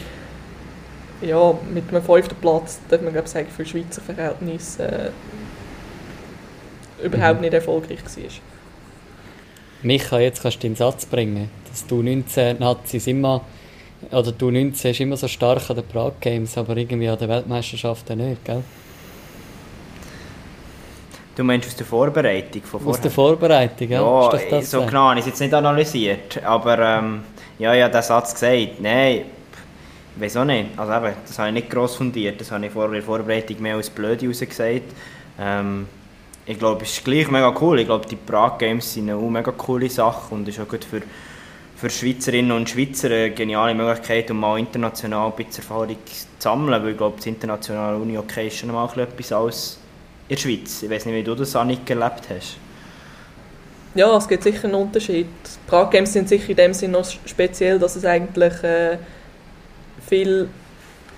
ja, mit einem fünften Platz, darf man glaube sagen, für Schweizer Verhältnisse äh, überhaupt mhm. nicht erfolgreich war. Micha, jetzt kannst du den Satz bringen, dass du 19 Nazis immer, oder du 19 ist immer so stark an den Prague Games, aber irgendwie an den Weltmeisterschaften nicht, gell? Du meinst aus der Vorbereitung von vorher? Aus der Vorbereitung, ja. Ja, so genau, habe ich es jetzt nicht analysiert, aber ähm, ja, ja, der Satz gesagt, nein, auch nicht, also eben, das habe ich nicht gross fundiert, das habe ich vor der Vorbereitung mehr als blöd rausgesagt. Ähm, ich glaube, es ist gleich mega cool. Ich glaube, die Prague Games sind eine mega coole Sache und ist auch gut für, für Schweizerinnen und Schweizer eine geniale Möglichkeit, um mal international ein bisschen Erfahrung zu sammeln, weil ich glaube, das internationale Uni okay ist schon mal etwas als in der Schweiz. Ich weiß nicht, wie du das, Annik, erlebt hast. Ja, es gibt sicher einen Unterschied. Die Prague Games sind sicher in dem Sinne noch speziell, dass es eigentlich äh, viele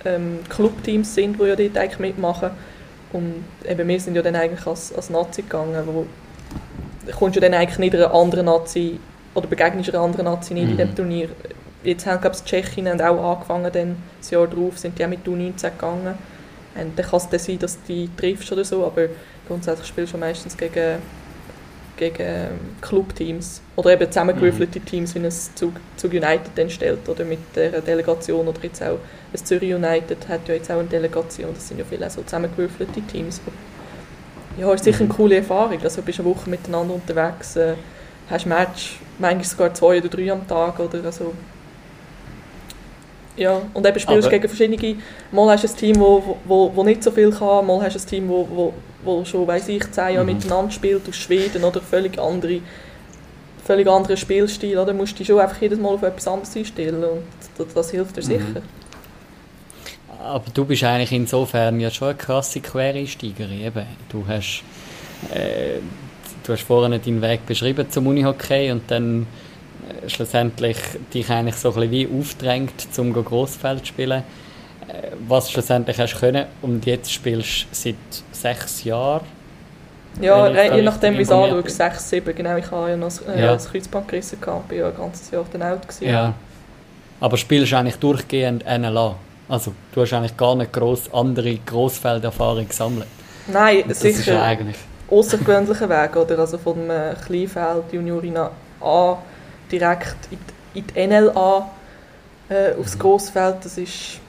ähm, Clubteams sind, die ja dort eigentlich mitmachen und eben wir sind ja dann eigentlich als, als Nazi gegangen, wo kommst du dann eigentlich nicht einer anderen Nazi oder begegnest einer anderen Nazi nicht mhm. in dem Turnier. Jetzt haben glaube ich Tschechen haben auch angefangen, dann das Jahr darauf sind die auch mit U19 gegangen. Und dann kann es dann sein, dass du die triffst oder so, aber grundsätzlich spielst du meistens gegen gegen ähm, Clubteams oder eben zusammengewürfelte mhm. Teams, wie ein Zug, Zug United dann stellt oder mit der Delegation oder jetzt auch das Zürich United hat ja jetzt auch eine Delegation, das sind ja viele so zusammengewürfelte Teams. Ja, ist sicher eine mhm. coole Erfahrung, also bist eine Woche miteinander unterwegs, äh, hast Match, manchmal sogar zwei oder drei am Tag oder also ja, und eben spielst du gegen verschiedene, mal hast du ein Team, wo, wo, wo nicht so viel kann, mal hast du ein Team, wo, wo, wo schon, weiß ich, zehn Jahre mhm. miteinander spielt, aus Schweden oder völlig andere völlig anderen Spielstil, oder? musst du dich schon einfach jedes Mal auf etwas anderes einstellen und das, das hilft dir mhm. sicher. Aber du bist eigentlich insofern ja schon eine krasse Quereinsteigerin, eben. Du hast, äh, du hast vorhin deinen Weg beschrieben zum Unihockey und dann äh, schlussendlich dich eigentlich so ein bisschen wie aufdrängt, zum Grossfeld zu spielen. Äh, was schlussendlich hast können und jetzt spielst du seit sechs Jahren. Ja, je nachdem wie es anschaust, sechs, sieben, genau. Ich habe ja noch äh, ja. das Kreuzband gerissen, gehabt, bin ja ein ganzes Jahr dann out gewesen. Ja. Aber spielst du eigentlich durchgehend NLA? Also du hast eigentlich gar nicht gross andere Grossfelderfahrung gesammelt? Nein, das sicher. ist ja eigentlich... außergewöhnlicher Weg, oder? Also von einem Kleinfeld, Juniorin A direkt in die, in die NLA äh, aufs mhm. Grossfeld, das ist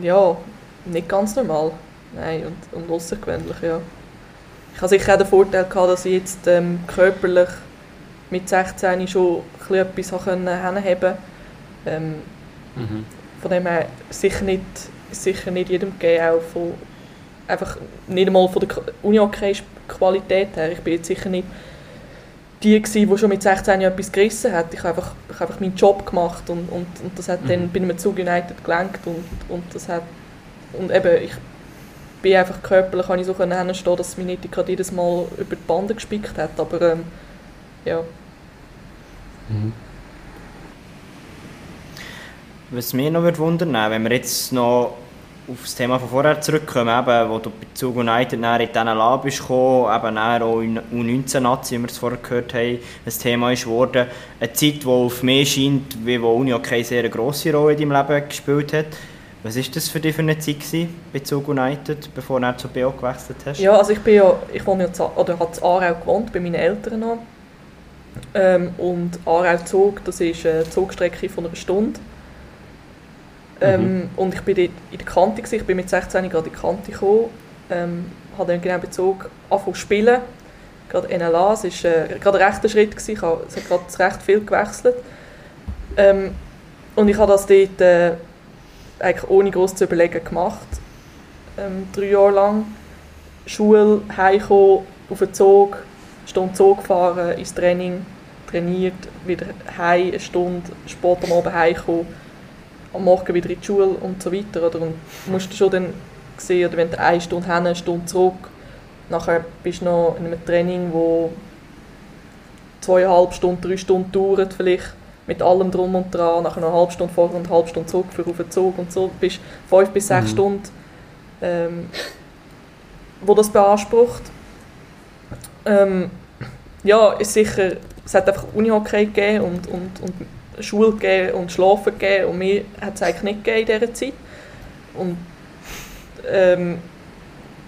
ja nicht ganz normal. Nein, und, und außergewöhnlich, ja. Ich hatte sicher auch den Vorteil, gehabt, dass ich jetzt ähm, körperlich mit 16 schon etwas hinheben konnte. Ähm, mhm. Von dem her sicher nicht, sicher nicht jedem gegeben, auch von, einfach nicht einmal von der Uni-Qualität her. Ich bin jetzt sicher nicht die gewesen, die schon mit 16 Jahren etwas gerissen hat. Ich habe einfach, ich habe einfach meinen Job gemacht und, und, und das hat mhm. dann bei einem Zug United gelenkt und, und das hat und eben ich bin einfach körperlich kann ich so hinstehen, dass mich nicht gerade jedes Mal über die Bande gespickt hat, aber ähm, ja. Mhm. Was mich noch wundern wenn wir jetzt noch auf das Thema von vorher zurückkommen, eben, wo du bei Zug United dann in diesen Lab bist gekommen, eben auch in U19-Nazi, wie wir es vorher gehört haben, ein Thema ist geworden. Eine Zeit, die auf mich scheint, wie wo Uni okay sehr grosse Rolle in deinem Leben gespielt hat. Was war das für dich für eine Zeit gewesen, bei Zug United, bevor du zu BO gewechselt hast? Ja, also ich bin ja, ich wohne ja oder habe in Aarau gewohnt, bei meinen Eltern noch. Ähm, und Aarau-Zug, das ist eine Zugstrecke von einer Stunde. Ähm, mhm. Und ich bin dort in der Kante, gewesen. ich bin mit 16 gerade in die Kante gekommen, ähm, habe dann genau Bezug angefangen zu spielen, gerade NLA, es war äh, gerade ein rechter Schritt, gewesen. ich habe, es hat gerade recht viel gewechselt. Ähm, und ich habe das dort äh, eigentlich ohne groß zu überlegen gemacht, ähm, drei Jahre lang. Schule, heimkommen, auf den Zug, eine Stunde Zug fahren, ins Training, trainiert, wieder heim, eine Stunde, spät am Abend heimkommen am Morgen wieder in die Schule und so weiter. Oder? Und musst schon dann gesehen, oder wenn du eine Stunde hin, eine Stunde zurück, nachher bist du noch in einem Training, wo zweieinhalb Stunden, drei Stunden dauert vielleicht, mit allem drum und dran, nachher noch eine halbe Stunde vor und eine halbe Stunde zurück für auf den Zug und so, bist fünf bis sechs mhm. Stunden, ähm, wo das beansprucht. Ähm, ja, ist sicher, es hat einfach Unihockey gegeben und, und, und Schule gegeben und Schlafen gegeben und mir hat es eigentlich nicht gegeben in dieser Zeit. Und ähm,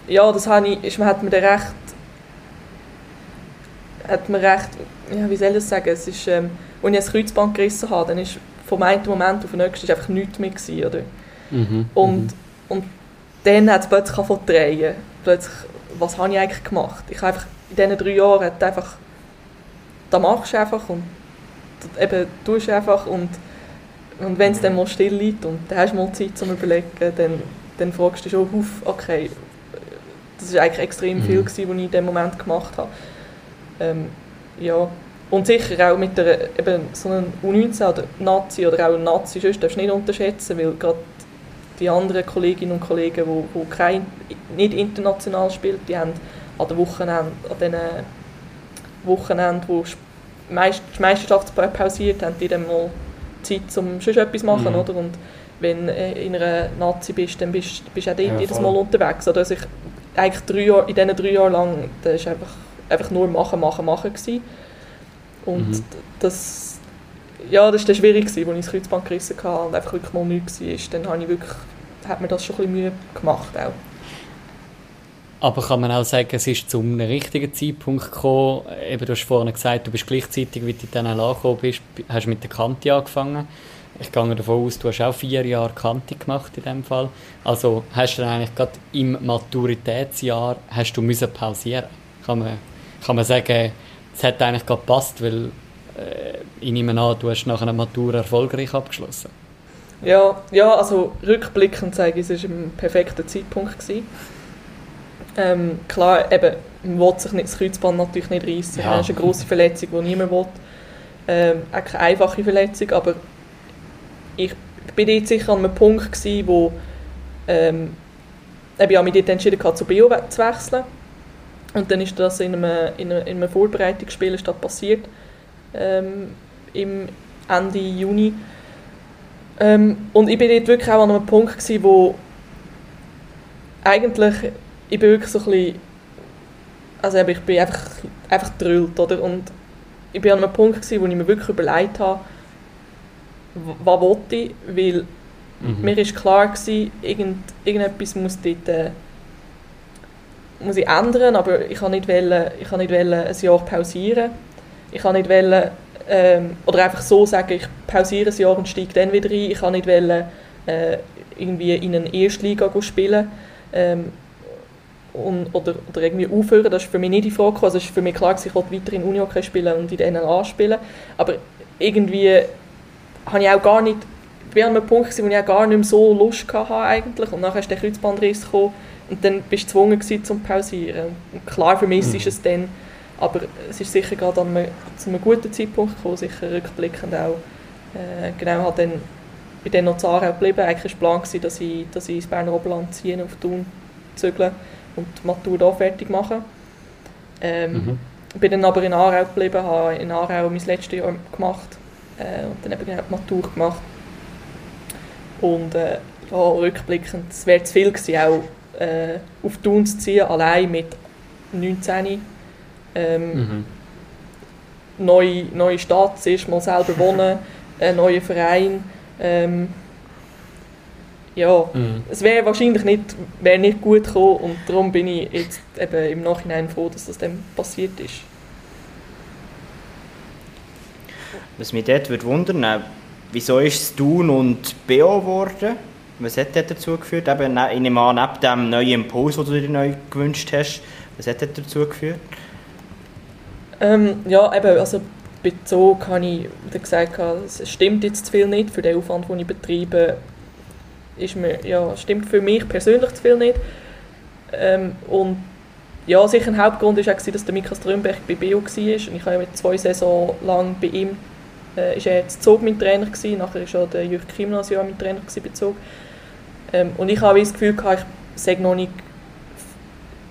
ja, das habe ich, ist, hat mir recht, hat mir recht, ja, wie soll ich das sagen, es ist, ähm, als ich ein Kreuzband gerissen habe, dann ist vom einen Moment auf den nächsten einfach nichts mehr gewesen, oder? Mhm. Und, mhm. und dann hat es plötzlich von drehen. Plötzlich, was habe ich eigentlich gemacht? Ich habe einfach in diesen drei Jahren einfach, da machst du einfach und eben tust einfach und, und wenn es dann mal still liegt und dann hast du mal Zeit zum überlegen, dann, dann fragst du dich schon auf, okay, das war eigentlich extrem viel, mhm. gewesen, was ich in dem Moment gemacht habe. Ähm, ja. Und sicher auch mit der, eben so einem U19 oder Nazi oder auch ein Nazi, sonst darfst du nicht unterschätzen, weil gerade die anderen Kolleginnen und Kollegen, die, die kein, nicht international spielen, die haben an den Wochenenden, an diesen Wochenenden, wo die Meisterschaft pausiert, haben die dann mal Zeit, um schon etwas zu machen, mhm. oder? Und wenn du in einer Nazi bist, dann bist du auch dort ja, jedes Mal unterwegs. Oder? Also ich, eigentlich drei Jahre, in diesen drei Jahren lang, das war einfach, einfach nur machen, machen, machen. Gewesen. Und mhm. das, ja, das war schwierig, als ich das Kreuzband gerissen hatte und einfach wirklich mal nichts war. Dann habe ich wirklich, hat mir das schon ein bisschen Mühe gemacht. Auch. Aber kann man auch sagen, es ist zu einem richtigen Zeitpunkt gekommen. Eben, du hast vorhin gesagt, du bist gleichzeitig, wie du dann angekommen bist, hast mit der Kante angefangen. Ich gehe davon aus, du hast auch vier Jahre Kante gemacht in dem Fall. Also hast du dann eigentlich gerade im Maturitätsjahr hast du müssen pausieren. Kann man, kann man sagen, es hat eigentlich gerade gepasst, weil äh, ich nehme an, du hast nach einer Matur erfolgreich abgeschlossen. Ja, ja also rückblickend sage ich, es war ein perfekter Zeitpunkt. Gewesen. Ähm, klar, eben, man will sich nicht, das Kreuzband natürlich nicht reissen. Ja. Das ist eine grosse Verletzung, die niemand will. Ähm, auch keine einfache Verletzung, aber ich bin jetzt sicher an einem Punkt gewesen, wo ähm, ich mich dort entschieden hatte, zu Bio zu wechseln. Und dann ist das in einem, in einem, in einem Vorbereitungsspiel passiert, ähm, im Ende Juni. Ähm, und ich bin dort wirklich auch an einem Punkt gewesen, wo eigentlich, ich bin wirklich so ein bisschen, also ich bin einfach, einfach gedrillt, oder? Und ich bin an einem Punkt gewesen, wo ich mir wirklich überlegt habe, was wollte ich, weil mhm. mir war klar gewesen, irgend, irgendetwas muss dort äh, muss ich ändern, aber ich kann nicht wollen, ich kann nicht wollen ein Jahr pausieren. Ich kann nicht wollen, ähm, oder einfach so sagen, ich pausiere ein Jahr und steige dann wieder rein. Ich kann nicht wollen, äh, irgendwie in eine Erstliga spielen ähm, und, oder, oder irgendwie aufhören. Das ist für mich nicht die Frage. Also es ist für mich klar, ich wollte weiter in Unihockey spielen und in der NLA spielen. Aber irgendwie habe ich auch gar nicht, ich war an einem Punkt, wo ich auch gar nicht mehr so Lust hatte eigentlich. Und dann ist der Kreuzbandriss gekommen und dann bist du gezwungen gewesen, zum Pausieren. Und klar, für mich mhm. ist es dann, aber es ist sicher gerade an einem, zu einem guten Zeitpunkt gekommen, sicher rückblickend auch. Äh, genau, habe dann, bin dann noch Aarau geblieben. Eigentlich war der Plan, dass ich, dass ich ins Berner Oberland ziehe, auf Thun zügle und die Matur hier fertig mache. Ähm, mhm. Bin dann aber in Aarau geblieben, habe in Aarau mein letztes Jahr gemacht äh, und dann eben genau die Matur gemacht. Und äh, ja, rückblickend, es wäre zu viel gewesen, auch äh, auf Thun zu ziehen, allein mit 19. Ähm, mhm. neue, neue Stadt, zuerst mal selber wohnen, ein neuer Verein. Ähm, ja, mhm. es wäre wahrscheinlich nicht, wär nicht gut gekommen und darum bin ich jetzt eben im Nachhinein froh, dass das dann passiert ist. Was mich dort würde wundern, äh, wieso ist es Thun und BO geworden? Was hat das dazu geführt? Eben, ne, ich nehme an, neben dem neuen Impuls, den du dir neu gewünscht hast, was hat das dazu geführt? Ähm, ja, eben, also bei Zog habe ich gesagt, es stimmt jetzt zu viel nicht für den Aufwand, den ich betreibe. Ist mir, ja, stimmt für mich persönlich zu viel nicht. Ähm, und ja, sicher ein Hauptgrund war auch, dass der Mika Strömberg bei BO war. Und ich habe ja zwei Saison lang bei ihm äh, ist er jetzt Zog mein Trainer gewesen, nachher war auch der Jürg Kimnas Jahr mein Trainer bei Zog. Ähm, und ich habe das Gefühl gehabt, sage noch nicht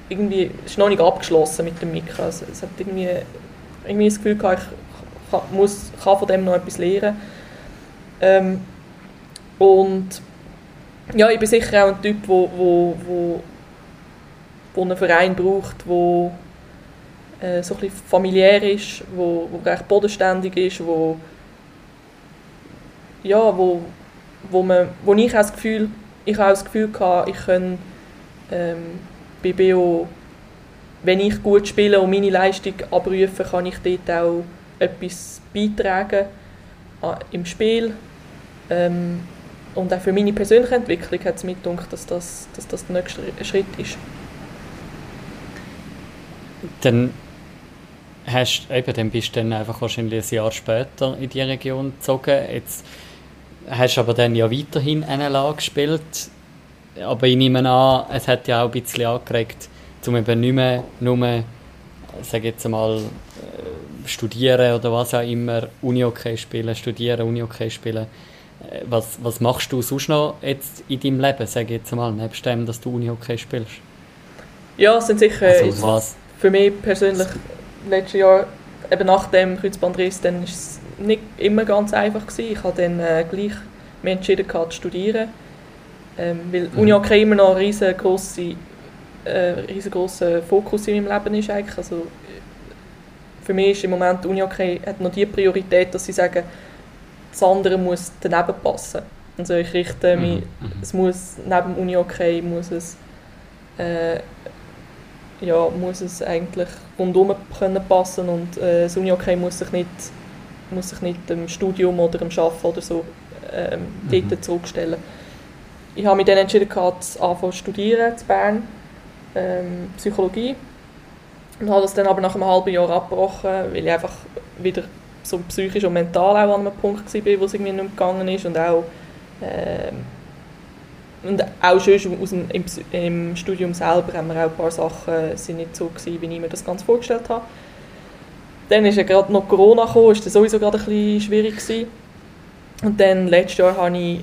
irgendwie ist noch nicht abgeschlossen mit dem Mikro. Also, es hat irgendwie, irgendwie das Gefühl gehabt, ich kann, muss, kann von dem noch etwas lernen. Ähm, und ja, ich bin sicher auch ein Typ, wo, wo, wo, wo einen Verein braucht, wo äh, so ein familiär ist, wo, wo recht bodenständig ist, wo ja, wo, wo, man, wo ich auch das Gefühl, ich auch das Gefühl hatte, ich kann ähm, bei BO, wenn ich gut spiele und meine Leistung abrufe, kann ich dort auch etwas beitragen äh, im Spiel. Ähm, und auch für meine persönliche Entwicklung hat es mir gedacht, dass das, dass das der nächste Schritt ist. Dann, hast, eben, dann bist du dann einfach wahrscheinlich ein Jahr später in die Region gezogen. Jetzt hast du aber dann ja weiterhin NLA gespielt. Aber ich nehme an, es hat ja auch ein bisschen angeregt, um eben nicht mehr nur, sage jetzt mal, äh, studieren oder was auch immer, Uni-Okay spielen, studieren, Uni-Okay spielen. Äh, was, was machst du sonst noch jetzt in deinem Leben, sage ich jetzt mal, nebst dem, dass du Uni-Okay spielst? Ja, es sind sicher also, was? für mich persönlich letztes Jahr, eben nach dem Kreuzbandriss, dann ist es nicht immer ganz einfach gewesen. Ich habe dann äh, gleich mich entschieden gehabt, zu studieren, ähm, weil mhm. Uni Hockey immer noch ein riesengroßer äh, riesengroßer Fokus in meinem Leben ist eigentlich. Also, für mich ist im Moment Uni Hockey hat noch die Priorität, dass sie sagen, das andere muss daneben passen. Also ich richte mich, mhm. es muss neben Uni Hockey muss es äh, ja, muss es eigentlich rundum können passen und äh, das Uni Hockey muss sich nicht muss sich nicht dem Studium oder dem Arbeiten oder so ähm, mhm. dort zurückstellen. Ich habe mich dann entschieden, anfangen zu studieren in Bern, ähm, Psychologie. Und habe das dann aber nach einem halben Jahr abgebrochen, weil ich einfach wieder so psychisch und mental auch an einem Punkt war, wo es irgendwie nicht mehr gegangen ist und auch ähm, und auch schon aus dem, im, im, Studium selber haben wir auch ein paar Sachen sind nicht so gewesen, wie ich mir das ganz vorgestellt habe. Dann ist ja gerade noch Corona gekommen, ist das sowieso gerade ein bisschen schwierig gewesen. Und dann letztes Jahr habe ich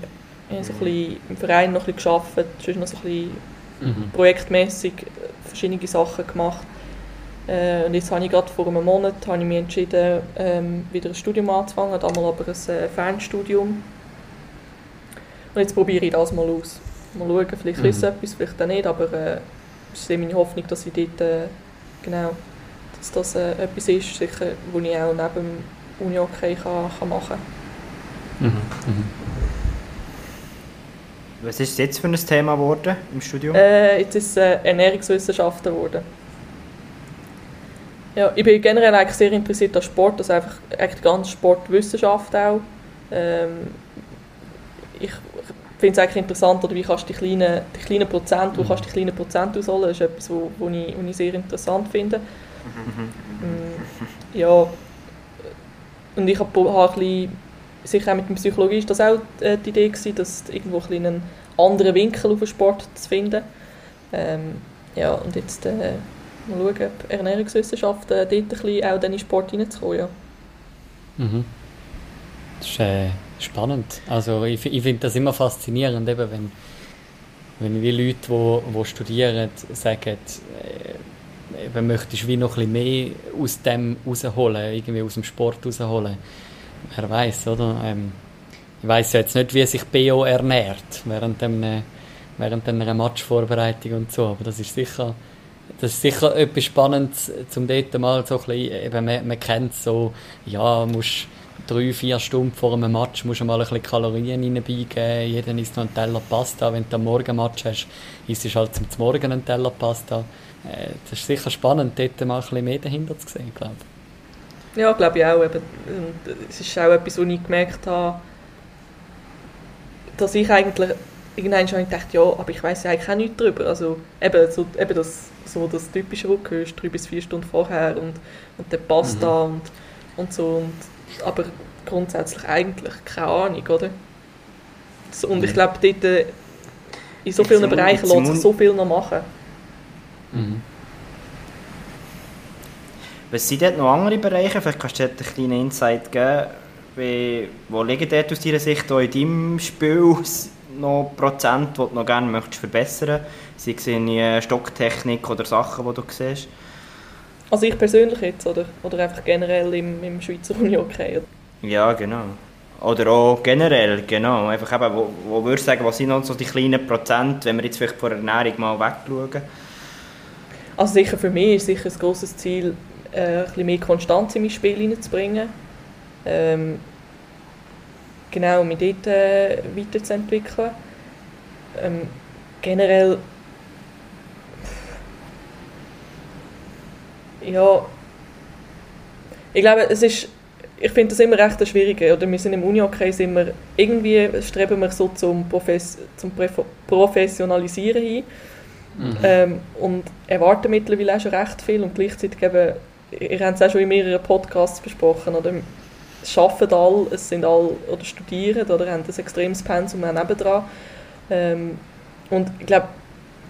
so ein bisschen im Verein noch ein bisschen gearbeitet, sonst noch so ein bisschen mhm. projektmäßig äh, verschiedene Sachen gemacht. Äh, und jetzt habe ich gerade vor einem Monat habe ich mich entschieden, ähm, wieder ein Studium anzufangen, damals aber ein äh, Fernstudium. Und jetzt probiere ich das mal aus. Mal schauen, vielleicht mhm. ist es etwas, vielleicht auch nicht, aber äh, es ist meine Hoffnung, dass ich dort äh, genau dass das äh, etwas ist, sicher, wo ich auch neben dem Uni-Hockey kann, kann machen kann. Mhm. Mhm. Was ist jetzt für ein Thema geworden im Studium? Äh, jetzt ist es äh, Ernährungswissenschaften geworden. Ja, ich bin generell eigentlich sehr interessiert an Sport, also einfach eigentlich ganz Sportwissenschaft auch. Ähm, ich finde es eigentlich interessant, oder wie kannst du die kleinen, die kleinen Prozent, wo mhm. kannst du die kleinen Prozent ausholen, das ist etwas, was ich, ich sehr interessant finde. Mm, ja, und ich habe hab ein bisschen, sicher auch mit der Psychologie ist das auch äh, die Idee gewesen, dass irgendwo ein einen anderen Winkel auf den Sport zu finden. Ähm, ja, und jetzt äh, mal schauen, ob Ernährungswissenschaften äh, dort ein bisschen auch in den Sport reinzukommen, ja. Mhm. Das ist äh, spannend. Also ich, ich finde das immer faszinierend, eben, wenn, wenn wie Leute, die, die studieren, sagen, äh, eben möchtest wie noch ein bisschen mehr aus dem rausholen, irgendwie aus dem Sport rausholen. Wer weiß, oder? Ähm, ich weiß ja jetzt nicht, wie sich BO ernährt während, dem, während einer Matchvorbereitung und so, aber das ist sicher, das ist sicher etwas Spannendes, zum dort mal so ein bisschen, eben, man, man kennt so, ja, musst drei, vier Stunden vor einem Match musst du mal ein bisschen Kalorien reinbeigeben, jeder isst noch einen Teller Pasta, wenn du am Morgen Match hast, isst du halt zum Morgen einen Teller Pasta äh, das ist sicher spannend, dort mal ein bisschen mehr dahinter zu sehen, glaube ich. Ja, glaube ich auch. Es ist auch etwas, was ich gemerkt habe, dass ich eigentlich irgendwann schon gedacht ja, aber ich weiß ja eigentlich auch nichts darüber. Also eben, so, eben das, so das typische Rückhörst, drei bis vier Stunden vorher und, und dann passt mhm. da und, und so. Und, aber grundsätzlich eigentlich keine Ahnung, oder? So, und mhm. ich glaube, dort äh, in so vielen Bereichen lässt sich so viel noch machen. Mhm. Was sind dort noch andere Bereiche? Vielleicht kannst du dort einen kleinen Insight geben. Wie, wo liegen dort aus deiner Sicht auch in deinem Spiel noch Prozent, die du noch gerne möchtest verbessern möchtest? Sei es in Stocktechnik oder Sachen, die du siehst? Also ich persönlich jetzt, oder, oder einfach generell im, im Schweizer Uni-Okay? Ja, genau. Oder auch generell, genau. Einfach eben, wo, wo würdest du sagen, was sind noch so die kleinen Prozent, wenn wir jetzt vielleicht von der Ernährung mal wegschauen? Also sicher für mich ist sicher ein grosses Ziel, äh, ein bisschen mehr Konstanz in mein Spiel hineinzubringen. Ähm, genau, mich dort äh, weiterzuentwickeln. Ähm, generell ja ich glaube, es ist ich finde das immer recht schwierig. Oder wir sind im Uni-Hockey immer irgendwie streben wir so zum, Profes zum Professionalisieren hin mhm. ähm, und erwarten mittlerweile auch schon recht viel und gleichzeitig eben, ihr habt es auch schon in mehreren Podcasts besprochen, oder es arbeiten alle, es sind alle oder studieren oder haben ein extremes Pensum auch nebendran. Ähm, und ich glaube,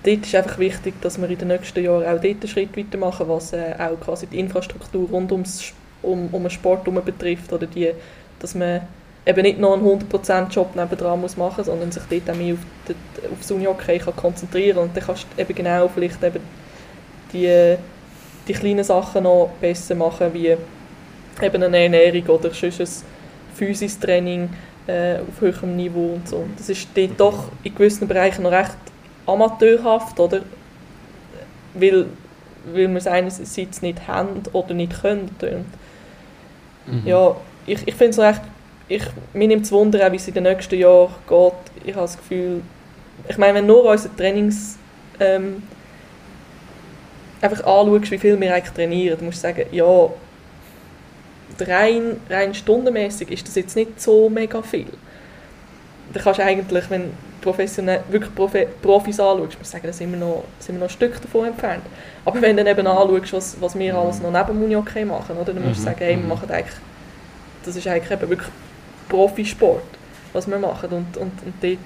dort ist einfach wichtig, dass wir in den nächsten Jahren auch dort einen Schritt weitermachen, was äh, auch quasi die Infrastruktur rund ums um, um einen Sport herum betrifft oder die, dass man eben nicht noch einen 100% Job nebendran muss machen, sondern sich dort auch mehr auf, die, auf das Uni-Hockey konzentrieren und dann kannst du eben genau vielleicht eben die, die kleinen Sachen noch besser machen, wie eben eine Ernährung oder sonst ein physisches Training äh, auf höherem Niveau und so. Das ist dort doch in gewissen Bereichen noch recht amateurhaft, oder? Weil, weil wir es einerseits nicht haben oder nicht können. Mhm. Ja, ich, ich finde es recht, ich, mir nimmt es Wunder, wie es in den nächsten Jahren geht. Ich habe das Gefühl, ich meine, wenn nur unsere Trainings ähm, einfach anschaust, wie viel wir eigentlich trainieren, dann musst du sagen, ja, rein, rein stundenmäßig ist das jetzt nicht so mega viel. Da kannst du eigentlich, wenn du professionell, wirklich Profi, Profis anschaust, musst du sagen, da sind wir, noch, sind wir noch ein Stück davon entfernt. Aber wenn du dann eben anschaust, was, was wir alles noch neben Uni okay machen, oder, dann musst du mhm. sagen, hey, wir mhm. machen eigentlich, das ist eigentlich eben wirklich Profisport, was wir machen. Und, und, und dort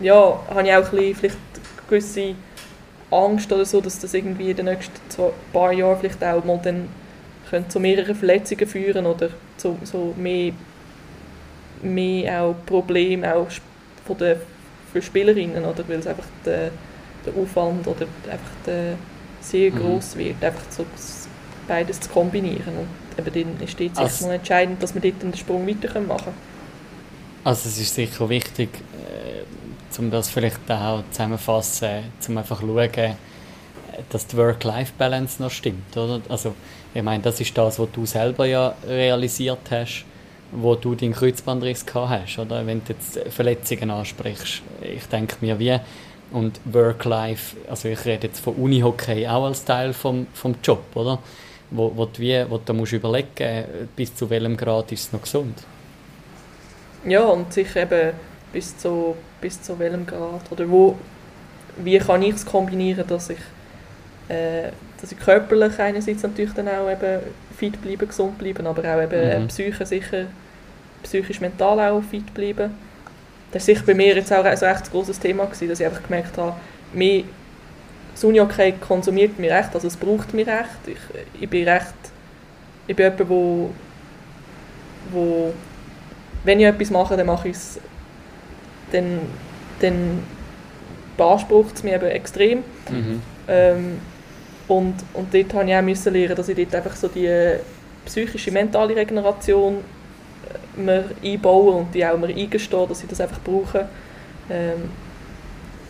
ja, habe ich auch ein bisschen, vielleicht gewisse Angst oder so, dass das irgendwie in den nächsten zwei, paar Jahren vielleicht auch mal dann zu mehreren Verletzungen führen oder zu so mehr, mehr auch Probleme auch von der, für Spielerinnen, oder, weil es einfach der, der Aufwand oder einfach der sehr mhm. groß wird, einfach so beides zu kombinieren. Und eben dann ist es also, mal entscheidend, dass wir dort den Sprung weiter machen können. Also es ist sicher wichtig, äh, um das vielleicht auch zusammenzufassen, um einfach zu schauen, dass die Work-Life-Balance noch stimmt, oder? Also ich meine, das ist das, was du selber ja realisiert hast, wo du deinen Kreuzbandriss gehabt hast, oder? Wenn du jetzt Verletzungen ansprichst, ich denke mir wie und Work-Life, also ich rede jetzt von Unihockey auch als Teil vom, vom Job, oder? Wo, wo, du, wie, wo du musst überlegen bis zu welchem Grad ist es noch gesund. Ja, und sicher eben bis zu, bis zu welchem Grad, oder wo, wie kann ich es kombinieren, dass ich, äh, dass ich körperlich einerseits natürlich dann auch eben fit bleibe, gesund bleibe, aber auch eben mhm. psychisch sicher, psychisch, mental auch fit bleiben das war bei mir jetzt auch ein recht großes Thema, gewesen, dass ich einfach gemerkt habe, mehr, das Uni-Okay konsumiert mich recht, also es braucht mich recht. Ich, ich bin recht, ich bin jemand, wo, wo wenn ich etwas mache, dann mache ich es, dann, dann beansprucht es mich eben extrem. Mhm. Ähm, und, und dort musste ich auch müssen lernen, dass ich dort einfach so die psychische, mentale Regeneration mir einbauen und die auch mir eingestehen, dass ich das einfach brauche. Ähm,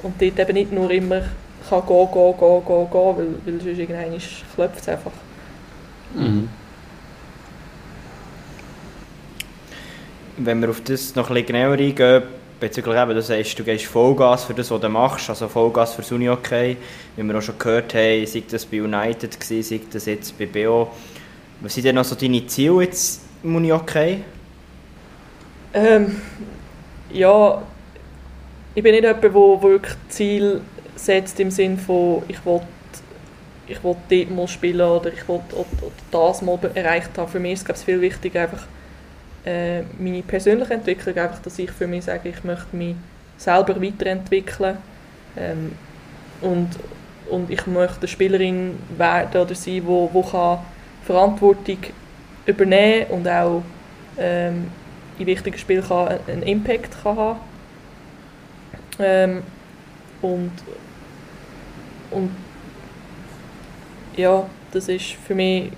und dort eben nicht nur immer kann gehen, gehen, gehen, gehen, gehen, weil, weil sonst irgendwann klopft es einfach. Mhm. Wenn wir auf das noch ein bisschen genauer eingehen, bezüglich eben, du sagst, du gehst Vollgas für das, was du machst, also Vollgas für das Uni-Okay, wie wir auch schon gehört haben, sei das bei United, gewesen, sei das jetzt bei BO. Was sind denn noch so deine Ziele jetzt im Uni-Okay? Ähm, ja, ich bin nicht jemand, der wirklich Ziel setzt im Sinne von, ich will, ich will dort mal spielen oder ich will oder, das mal erreicht haben. Für mich ist es viel wichtiger, einfach äh, meine persönliche Entwicklung, einfach, dass ich für mich sage, ich möchte mich selber weiterentwickeln ähm, und, und ich möchte eine Spielerin werden oder sein, wo, wo kann Verantwortung übernehmen und auch ähm, in wichtigen Spielen kann einen Impact kann haben. Ähm, und, und ja, das ist für mich,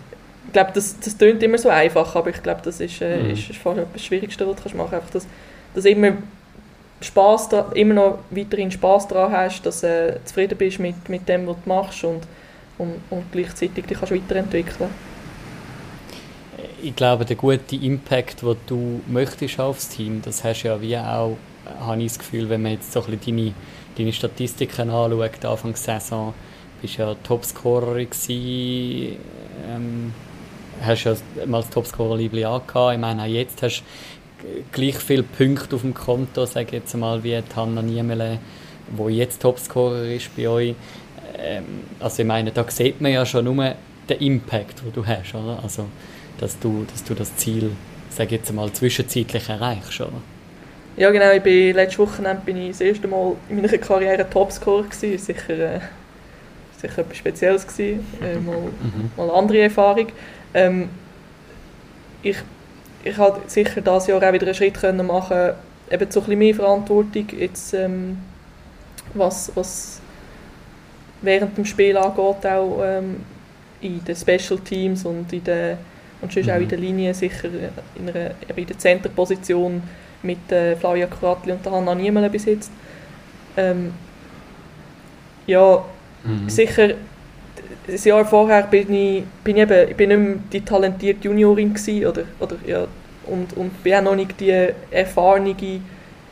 ich glaube, das, das klingt immer so einfach, aber ich glaube, das ist, äh, mhm. ist, fast etwas Schwierigste, was du machen kannst. Einfach, dass, dass immer Spaß immer noch weiterhin Spaß daran hast, dass du äh, zufrieden bist mit, mit dem, was du machst und, und, und gleichzeitig dich kannst weiterentwickeln Ich glaube, der gute Impact, den du möchtest aufs Team, das hast du ja wie auch, habe ich das Gefühl, wenn man jetzt so ein bisschen deine, deine Statistiken anschaut, Anfang der Saison, bist ja Topscorer gewesen, ähm, hast ja mal das Topscorer-Liebling angehabt. Ich meine, auch jetzt hast gleich viele Punkte auf dem Konto, sage jetzt mal, wie Hanna Niemele, wo jetzt Topscorer ist bei euch. Ähm, also ich meine, da sieht man ja schon nur den Impact, den du hast, oder? Also, dass du, dass du das Ziel, sage jetzt mal, zwischenzeitlich erreichst, oder? Ja genau, ich bin, letztes Wochenende bin ich das erste Mal in meiner Karriere Topscorer gewesen, sicher, äh, sicher etwas Spezielles gewesen, äh, mal, mhm. mal eine andere Erfahrung. Ähm, ich ich habe sicher dieses Jahr auch wieder einen Schritt können machen eben so ein bisschen mehr Verantwortung, jetzt, ähm, was, was während dem Spiel angeht, auch ähm, in den Special Teams und, in der, und sonst mhm. auch in der Linie, sicher in, einer, in der Centerposition mit äh, Flavia Kuratli und Hanna Niemele bis jetzt. Ähm, ja, mhm. sicher das Jahr vorher bin ich, bin ich, eben, ich bin nicht mehr die talentierte Juniorin gewesen, oder, oder, ja, und, und bin auch noch nicht die erfahrene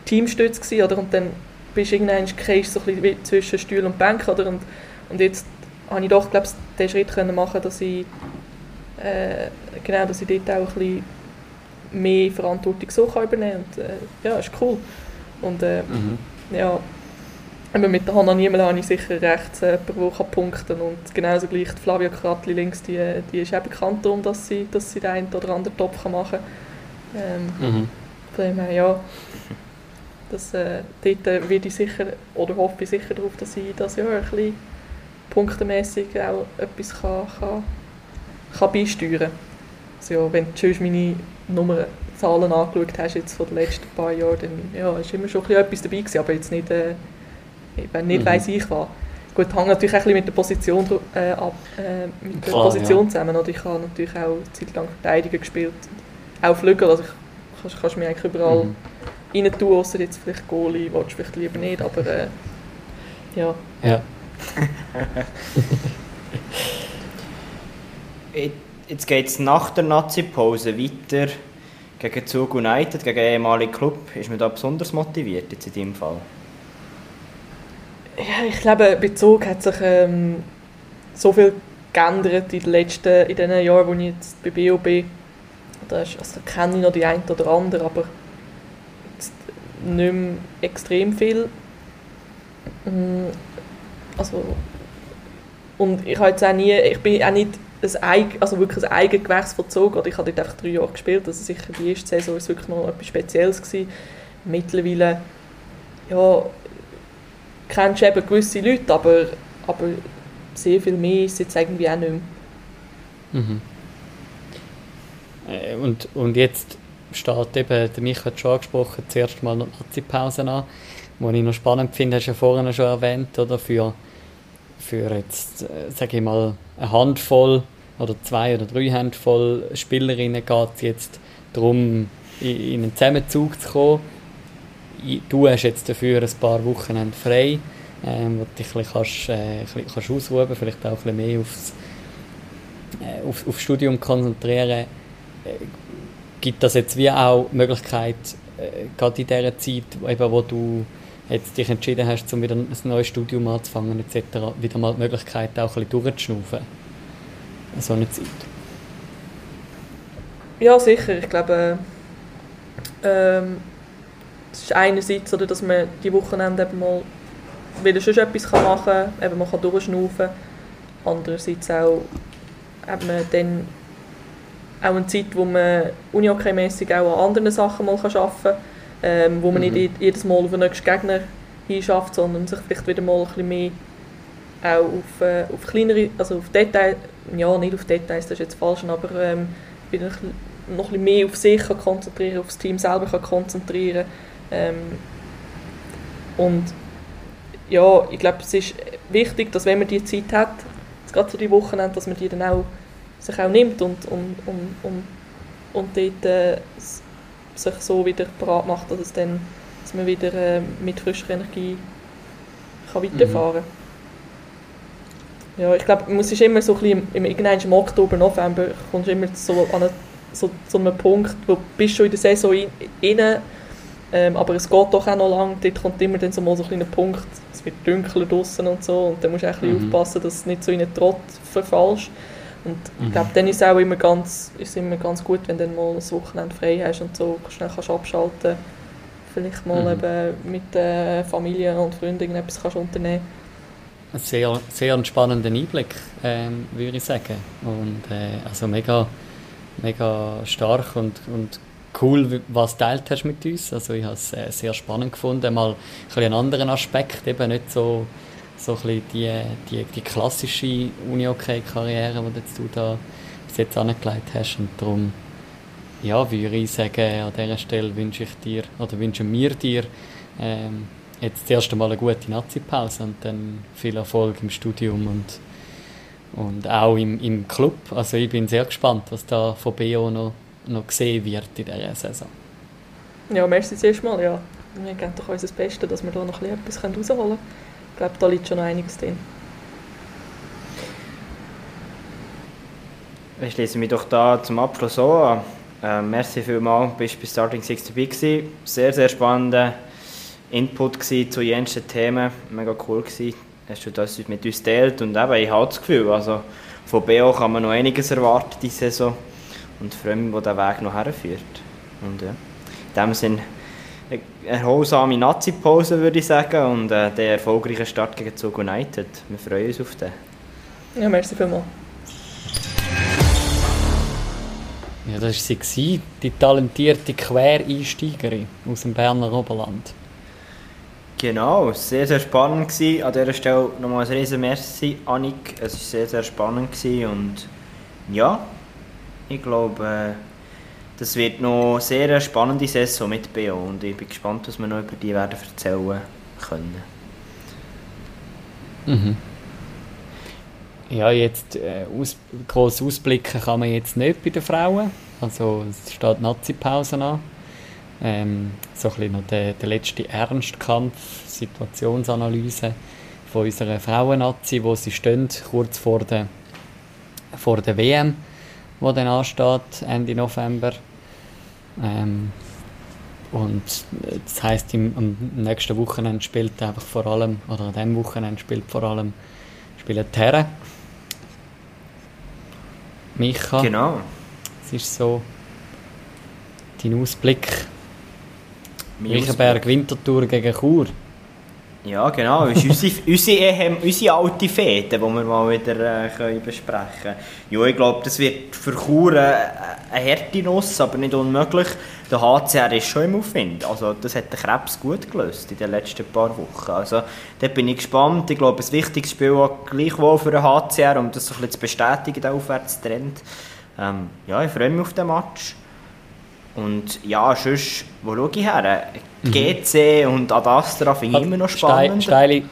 Teamstütze gewesen, oder, und dann bist du irgendwann so ein bisschen zwischen Stuhl und Bank, oder, und, und jetzt habe ich doch, glaube ich, den Schritt können machen dass ich, äh, genau, dass ich dort auch ein bisschen mehr Verantwortung so kann übernehmen kann. Und, äh, ja, ist cool. Und äh, mhm. ja, aber mit der Hanna Niemel habe ich sicher rechts äh, jemanden, der punkten. Und genauso gleich die Flavia Kratli links, die, die ist auch bekannt darum, dass sie, dass sie den einen oder anderen Topf machen kann. Ähm, mhm. Von dem her, ja. Das, äh, dort äh, werde ich sicher, oder hoffe ich sicher darauf, dass ich das Jahr ein bisschen punktemässig auch etwas kann, kann, kann beisteuern kann. Also ja, wenn du schon meine Nummern, Zahlen angeschaut hast jetzt von den letzten paar Jahren, dann ja, ist immer schon ein bisschen etwas dabei gewesen, aber jetzt nicht... Äh, eben nicht mhm. weiss ich was. Gut, hängt natürlich auch ein mit der Position, äh, ab, äh, mit der Klar, Position ja. zusammen. Oder ich habe natürlich auch eine Zeit lang Verteidiger gespielt, auch Flügel, also ich kannst, kannst mich eigentlich überall mhm. rein tun, außer jetzt vielleicht Goalie, willst du vielleicht lieber nicht, aber äh, ja. Ja. jetzt geht es nach der Nazi-Pause weiter gegen Zug United, gegen den ehemaligen Club. Ist man da besonders motiviert jetzt in deinem Fall? Ja, ich glaube, bei Zug hat sich ähm, so viel geändert in den letzten in den Jahren, wo ich jetzt bei BO bin. Da, also, da kenne ich noch die eine oder andere, aber jetzt nicht mehr extrem viel. Mm, also, und ich habe jetzt auch nie, ich bin auch nicht ein Eig, also wirklich ein Eigengewächs von Zug, oder ich habe dort einfach drei Jahre gespielt, also sicher die erste Saison war wirklich noch etwas Spezielles gewesen. Mittlerweile, ja, kennst eben gewisse Leute, aber, aber sehr viel mehr ist jetzt irgendwie auch nicht mehr. Mhm. Äh, und, und jetzt steht eben, der Michael hat schon angesprochen, zuerst mal noch Nazi-Pause an, was ich noch spannend finde, hast du ja vorhin schon erwähnt, oder, für, für jetzt, äh, sage ich mal, eine Handvoll oder zwei oder drei Handvoll Spielerinnen geht es jetzt darum, in einen Zusammenzug zu kommen du hast jetzt dafür ein paar Wochen frei, ähm, wo du dich ein kannst, äh, kannst ausruhen, vielleicht auch ein mehr aufs, äh, auf, aufs Studium konzentrieren. Äh, gibt das jetzt wie auch die Möglichkeit, äh, gerade in dieser Zeit, eben, wo du jetzt dich entschieden hast, um wieder ein neues Studium anzufangen etc., wieder mal die Möglichkeit auch ein bisschen durchzuschnaufen? So eine Zeit. Ja, sicher. Ich glaube, ähm, es ist einerseits, oder, dass man die Wochenende eben mal wieder schon etwas machen kann, eben man kann durchschnaufen. Andererseits auch hat man dann auch eine Zeit, wo man unihockey-mässig auch an anderen Sachen mal arbeiten kann, ähm, wo man mhm. nicht jedes Mal auf den nächsten Gegner hinschafft, sondern sich vielleicht wieder mal ein bisschen mehr auch auf, äh, auf kleinere, also auf Details, ja nicht auf Details, das ist jetzt falsch, aber ähm, wieder noch ein bisschen mehr auf sich konzentrieren, auf das Team selber konzentrieren ähm, Und ja, ich glaube, es ist wichtig, dass wenn man die Zeit hat, gerade so die Wochenende, dass man die dann auch sich auch nimmt und, und, und, und, und dort äh, sich so wieder bereit macht, dass, es dann, dass man wieder äh, mit frischer Energie kann weiterfahren kann. Mhm. Ja, ich glaube, man ist immer so ein bisschen, im, im Oktober, November, kommst du immer so an eine, so, so einem Punkt, wo bist schon in der Saison rein, ähm, aber es geht doch auch noch lang, dort kommt immer dann so mal so ein Punkt, es wird dunkler draußen und so und dann musst du auch ein bisschen mhm. aufpassen, dass du nicht so in einen Trott verfallst. Und mhm. ich glaube, dann ist es auch immer ganz, ist immer ganz gut, wenn du dann mal ein Wochenende frei hast und so schnell kannst abschalten Vielleicht mal mhm. eben mit der Familie und Freunden etwas kannst unternehmen Ein sehr, sehr spannender Einblick, ähm, würde ich sagen. Und äh, also mega, mega stark und, und cool, was du teilt hast mit uns. Also ich habe es äh, sehr spannend gefunden, mal ein einen anderen Aspekt, eben nicht so so ein die, die, die klassische Uni-OK-Karriere, die du da bis jetzt angelegt hast. Und darum ja, würde ich sagen, an dieser Stelle wünsche ich dir, oder wünschen wir dir ähm, jetzt das erste Mal eine gute Nazi-Pause und dann viel Erfolg im Studium und, und auch im, im Club. Also ich bin sehr gespannt, was da von BO noch, noch gesehen wird in dieser Saison. Ja, merci zuerst mal, ja. Wir geben doch unser Bestes, dass wir da noch etwas rausholen können glaube, da liegt schon noch einiges drin. Ich schließe mich doch da zum Abschluss an. Äh, merci vielmals, bist du bei Starting Six dabei gewesen. Sehr, sehr spannender Input zu jensten Themen. Mega cool gewesen. Hast du das mit uns geteilt und eben, ich habe das Gefühl, also von BO kann man noch einiges erwarten diese Saison und freue mich, wo der Weg noch herführt. Und ja, in dem Sinne erholsame Nazi-Pause, würde ich sagen, und äh, der erfolgreiche Start gegen Zug United. Wir freuen uns auf den. Ja, merci vielmals. Ja, das war sie, die talentierte Quereinsteigerin aus dem Berner Oberland. Genau, sehr, sehr spannend gewesen. An dieser Stelle nochmal ein riesen Merci, Annik. Es war sehr, sehr spannend gewesen und ja, ich glaube... Äh, das wird noch eine sehr spannende Saison mit BO und ich bin gespannt, was wir noch über die werden erzählen können. Mhm. Ja, jetzt äh, aus, gross ausblicken kann man jetzt nicht bei den Frauen. Also es steht Nazi-Pause an. Ähm, so ein bisschen noch der, der letzte Ernstkampf, Situationsanalyse von unserer Frauen-Nazi, wo sie stehen, kurz vor der, vor der WM, die dann ansteht, Ende November. Ähm, und das heisst, im, am nächsten Wochenende spielt einfach vor allem, oder an diesem Wochenende spielt vor allem spielen die Herren. Micha. Genau. Es ist so dein Ausblick. Reichenberg Wintertour gegen Chur. Ja, genau. Das ist unsere, unsere, unsere alte Fete, die wir mal wieder äh, können besprechen können. Ja, ich glaube, das wird für Chur äh, eine harte Nuss, aber nicht unmöglich. Der HCR ist schon im Aufwind. Also, das hat der Krebs gut gelöst in den letzten paar Wochen. Also, da bin ich gespannt. Ich glaube, ein wichtiges Spiel auch gleichwohl für den HCR, um das so ein bisschen zu bestätigen, den Aufwärtstrend. Ähm, ja, ich freue mich auf den Match. Und ja, sonst, wo schaue ich her? Mhm. GC und Adastra finde ich immer noch spannend. Steile.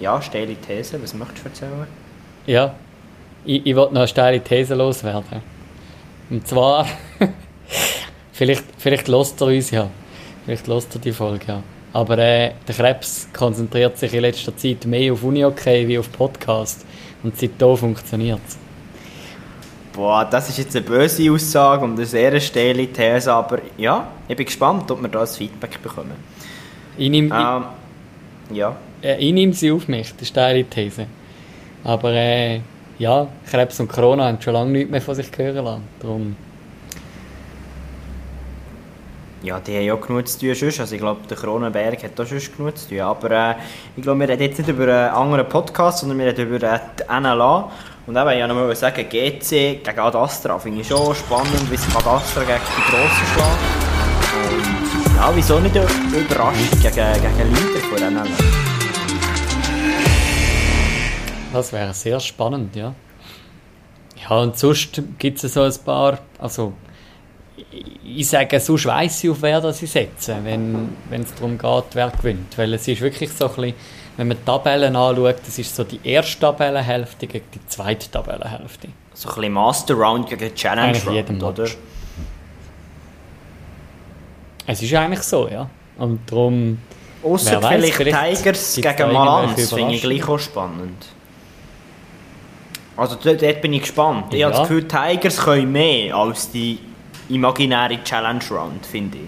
Ja, steile These. Was möchtest du erzählen? Ja, ich, ich wollte noch eine steile These loswerden. Und zwar, vielleicht, vielleicht lässt er uns ja. Vielleicht lässt er die Folge ja. Aber äh, der Krebs konzentriert sich in letzter Zeit mehr auf Uni-Okay wie auf Podcast. Und seitdem funktioniert es. Boah, das ist jetzt eine böse Aussage und eine sehr steile These, aber ja, ich bin gespannt, ob wir da ein Feedback bekommen. Ich nehme, ähm, ja. Äh, ich nehme sie auf mich, die steile These. Aber äh, ja, Krebs und Corona haben schon lange nichts mehr von sich hören lassen. Darum. Ja, die haben ja genug zu tun sonst. Also ich glaube, der Kronenberg hat da schon genug zu tun. Aber äh, ich glaube, wir reden jetzt nicht über einen anderen Podcast, sondern wir reden über die NLA. Und eben, ich wollte sagen, GC gegen Ad Astra finde ich schon spannend, wie sich Ad Astra gegen die Grossen schlägt. Und ja, wieso nicht überrascht gegen, gegen Leader von denen? Das wäre sehr spannend, ja. Ja, und sonst gibt es so ein paar, also ich sage, sonst weiss ich, auf wer das ich setze, wenn es darum geht, wer gewinnt. Weil es ist wirklich so ein bisschen, wenn man die Tabellen anschaut, das ist so die erste Tabellenhälfte gegen die zweite Tabellenhälfte. So ein bisschen Master Round gegen Challenge Eigentlich Round, jedem oder? Match. Es ist eigentlich so, ja. Und darum, Ausser vielleicht, vielleicht Tigers gegen Malanz, finde ich gleich auch spannend. Also dort, dort bin ich gespannt. Ich Ja. habe das Gefühl, Tigers können mehr als die imaginäre Challenge Round, finde ich.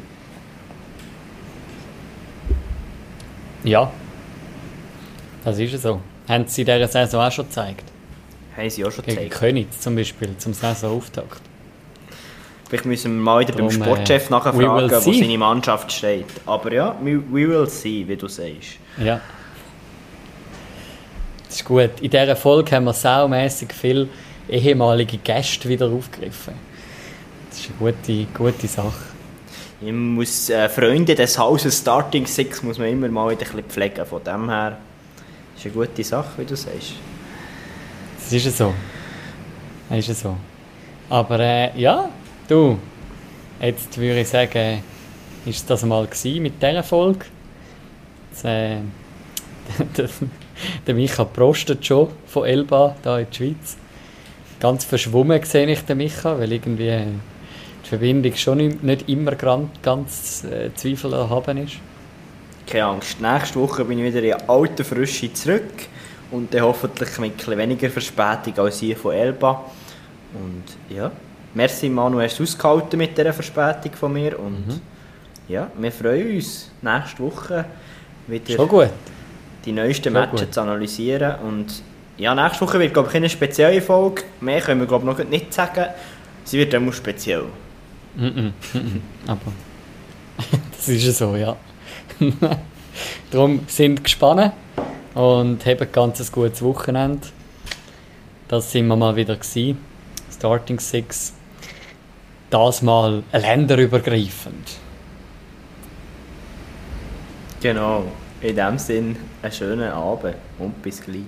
ja, das ist so. Haben sie in dieser Saison auch schon gezeigt. Haben sie auch schon Gegen gezeigt. Königs zum Beispiel, zum Saisonauftakt. Vielleicht müssen wir mal wieder beim Drum, äh, Sportchef nachfragen, wo see. seine Mannschaft steht. Aber ja, we, we will see, wie du sagst. Ja. Das ist gut. In dieser Folge haben wir saumässig viele ehemalige Gäste wieder aufgegriffen. Das ist eine gute, gute Sache. Ich muss, äh, Freunde des Hauses Starting Six muss man immer mal wieder ein bisschen pflegen. Von dem her ist eine gute Sache, wie du sagst. Das ist ja so. Das ist ja so. Aber äh, ja, du, jetzt würde ich sagen, ist das mal mit dieser Folge. Jetzt, äh, der, Micha prostet schon von Elba, da in der Schweiz. Ganz verschwommen sehe ich den Micha, weil irgendwie äh, die Verbindung schon nicht- immer gran- ganz äh, Zweifel erhaben ist. Keine Angst, nächste Woche bin ich wieder in alter Frische zurück und dann hoffentlich mit etwas weniger Verspätung als hier von Elba. Und ja, merci Manu, hast du ausgehalten mit dieser Verspätung von mir und ja, wir freuen uns nächste Woche wieder Schon gut. die neuesten Schon Matches gut. zu analysieren und ja, nächste Woche wird glaube ich eine spezielle Folge, mehr können wir glaube ich noch nicht sagen, sie wird immer speziell. Mhm, mhm, Aber das ist ja so, ja. Darum sind gespannt und haben ein ganz gutes Wochenende. Das sind wir mal wieder gewesen. Starting Six. Das mal länderübergreifend. Genau, in dem Sinn einen schönen Abend und bis gleich.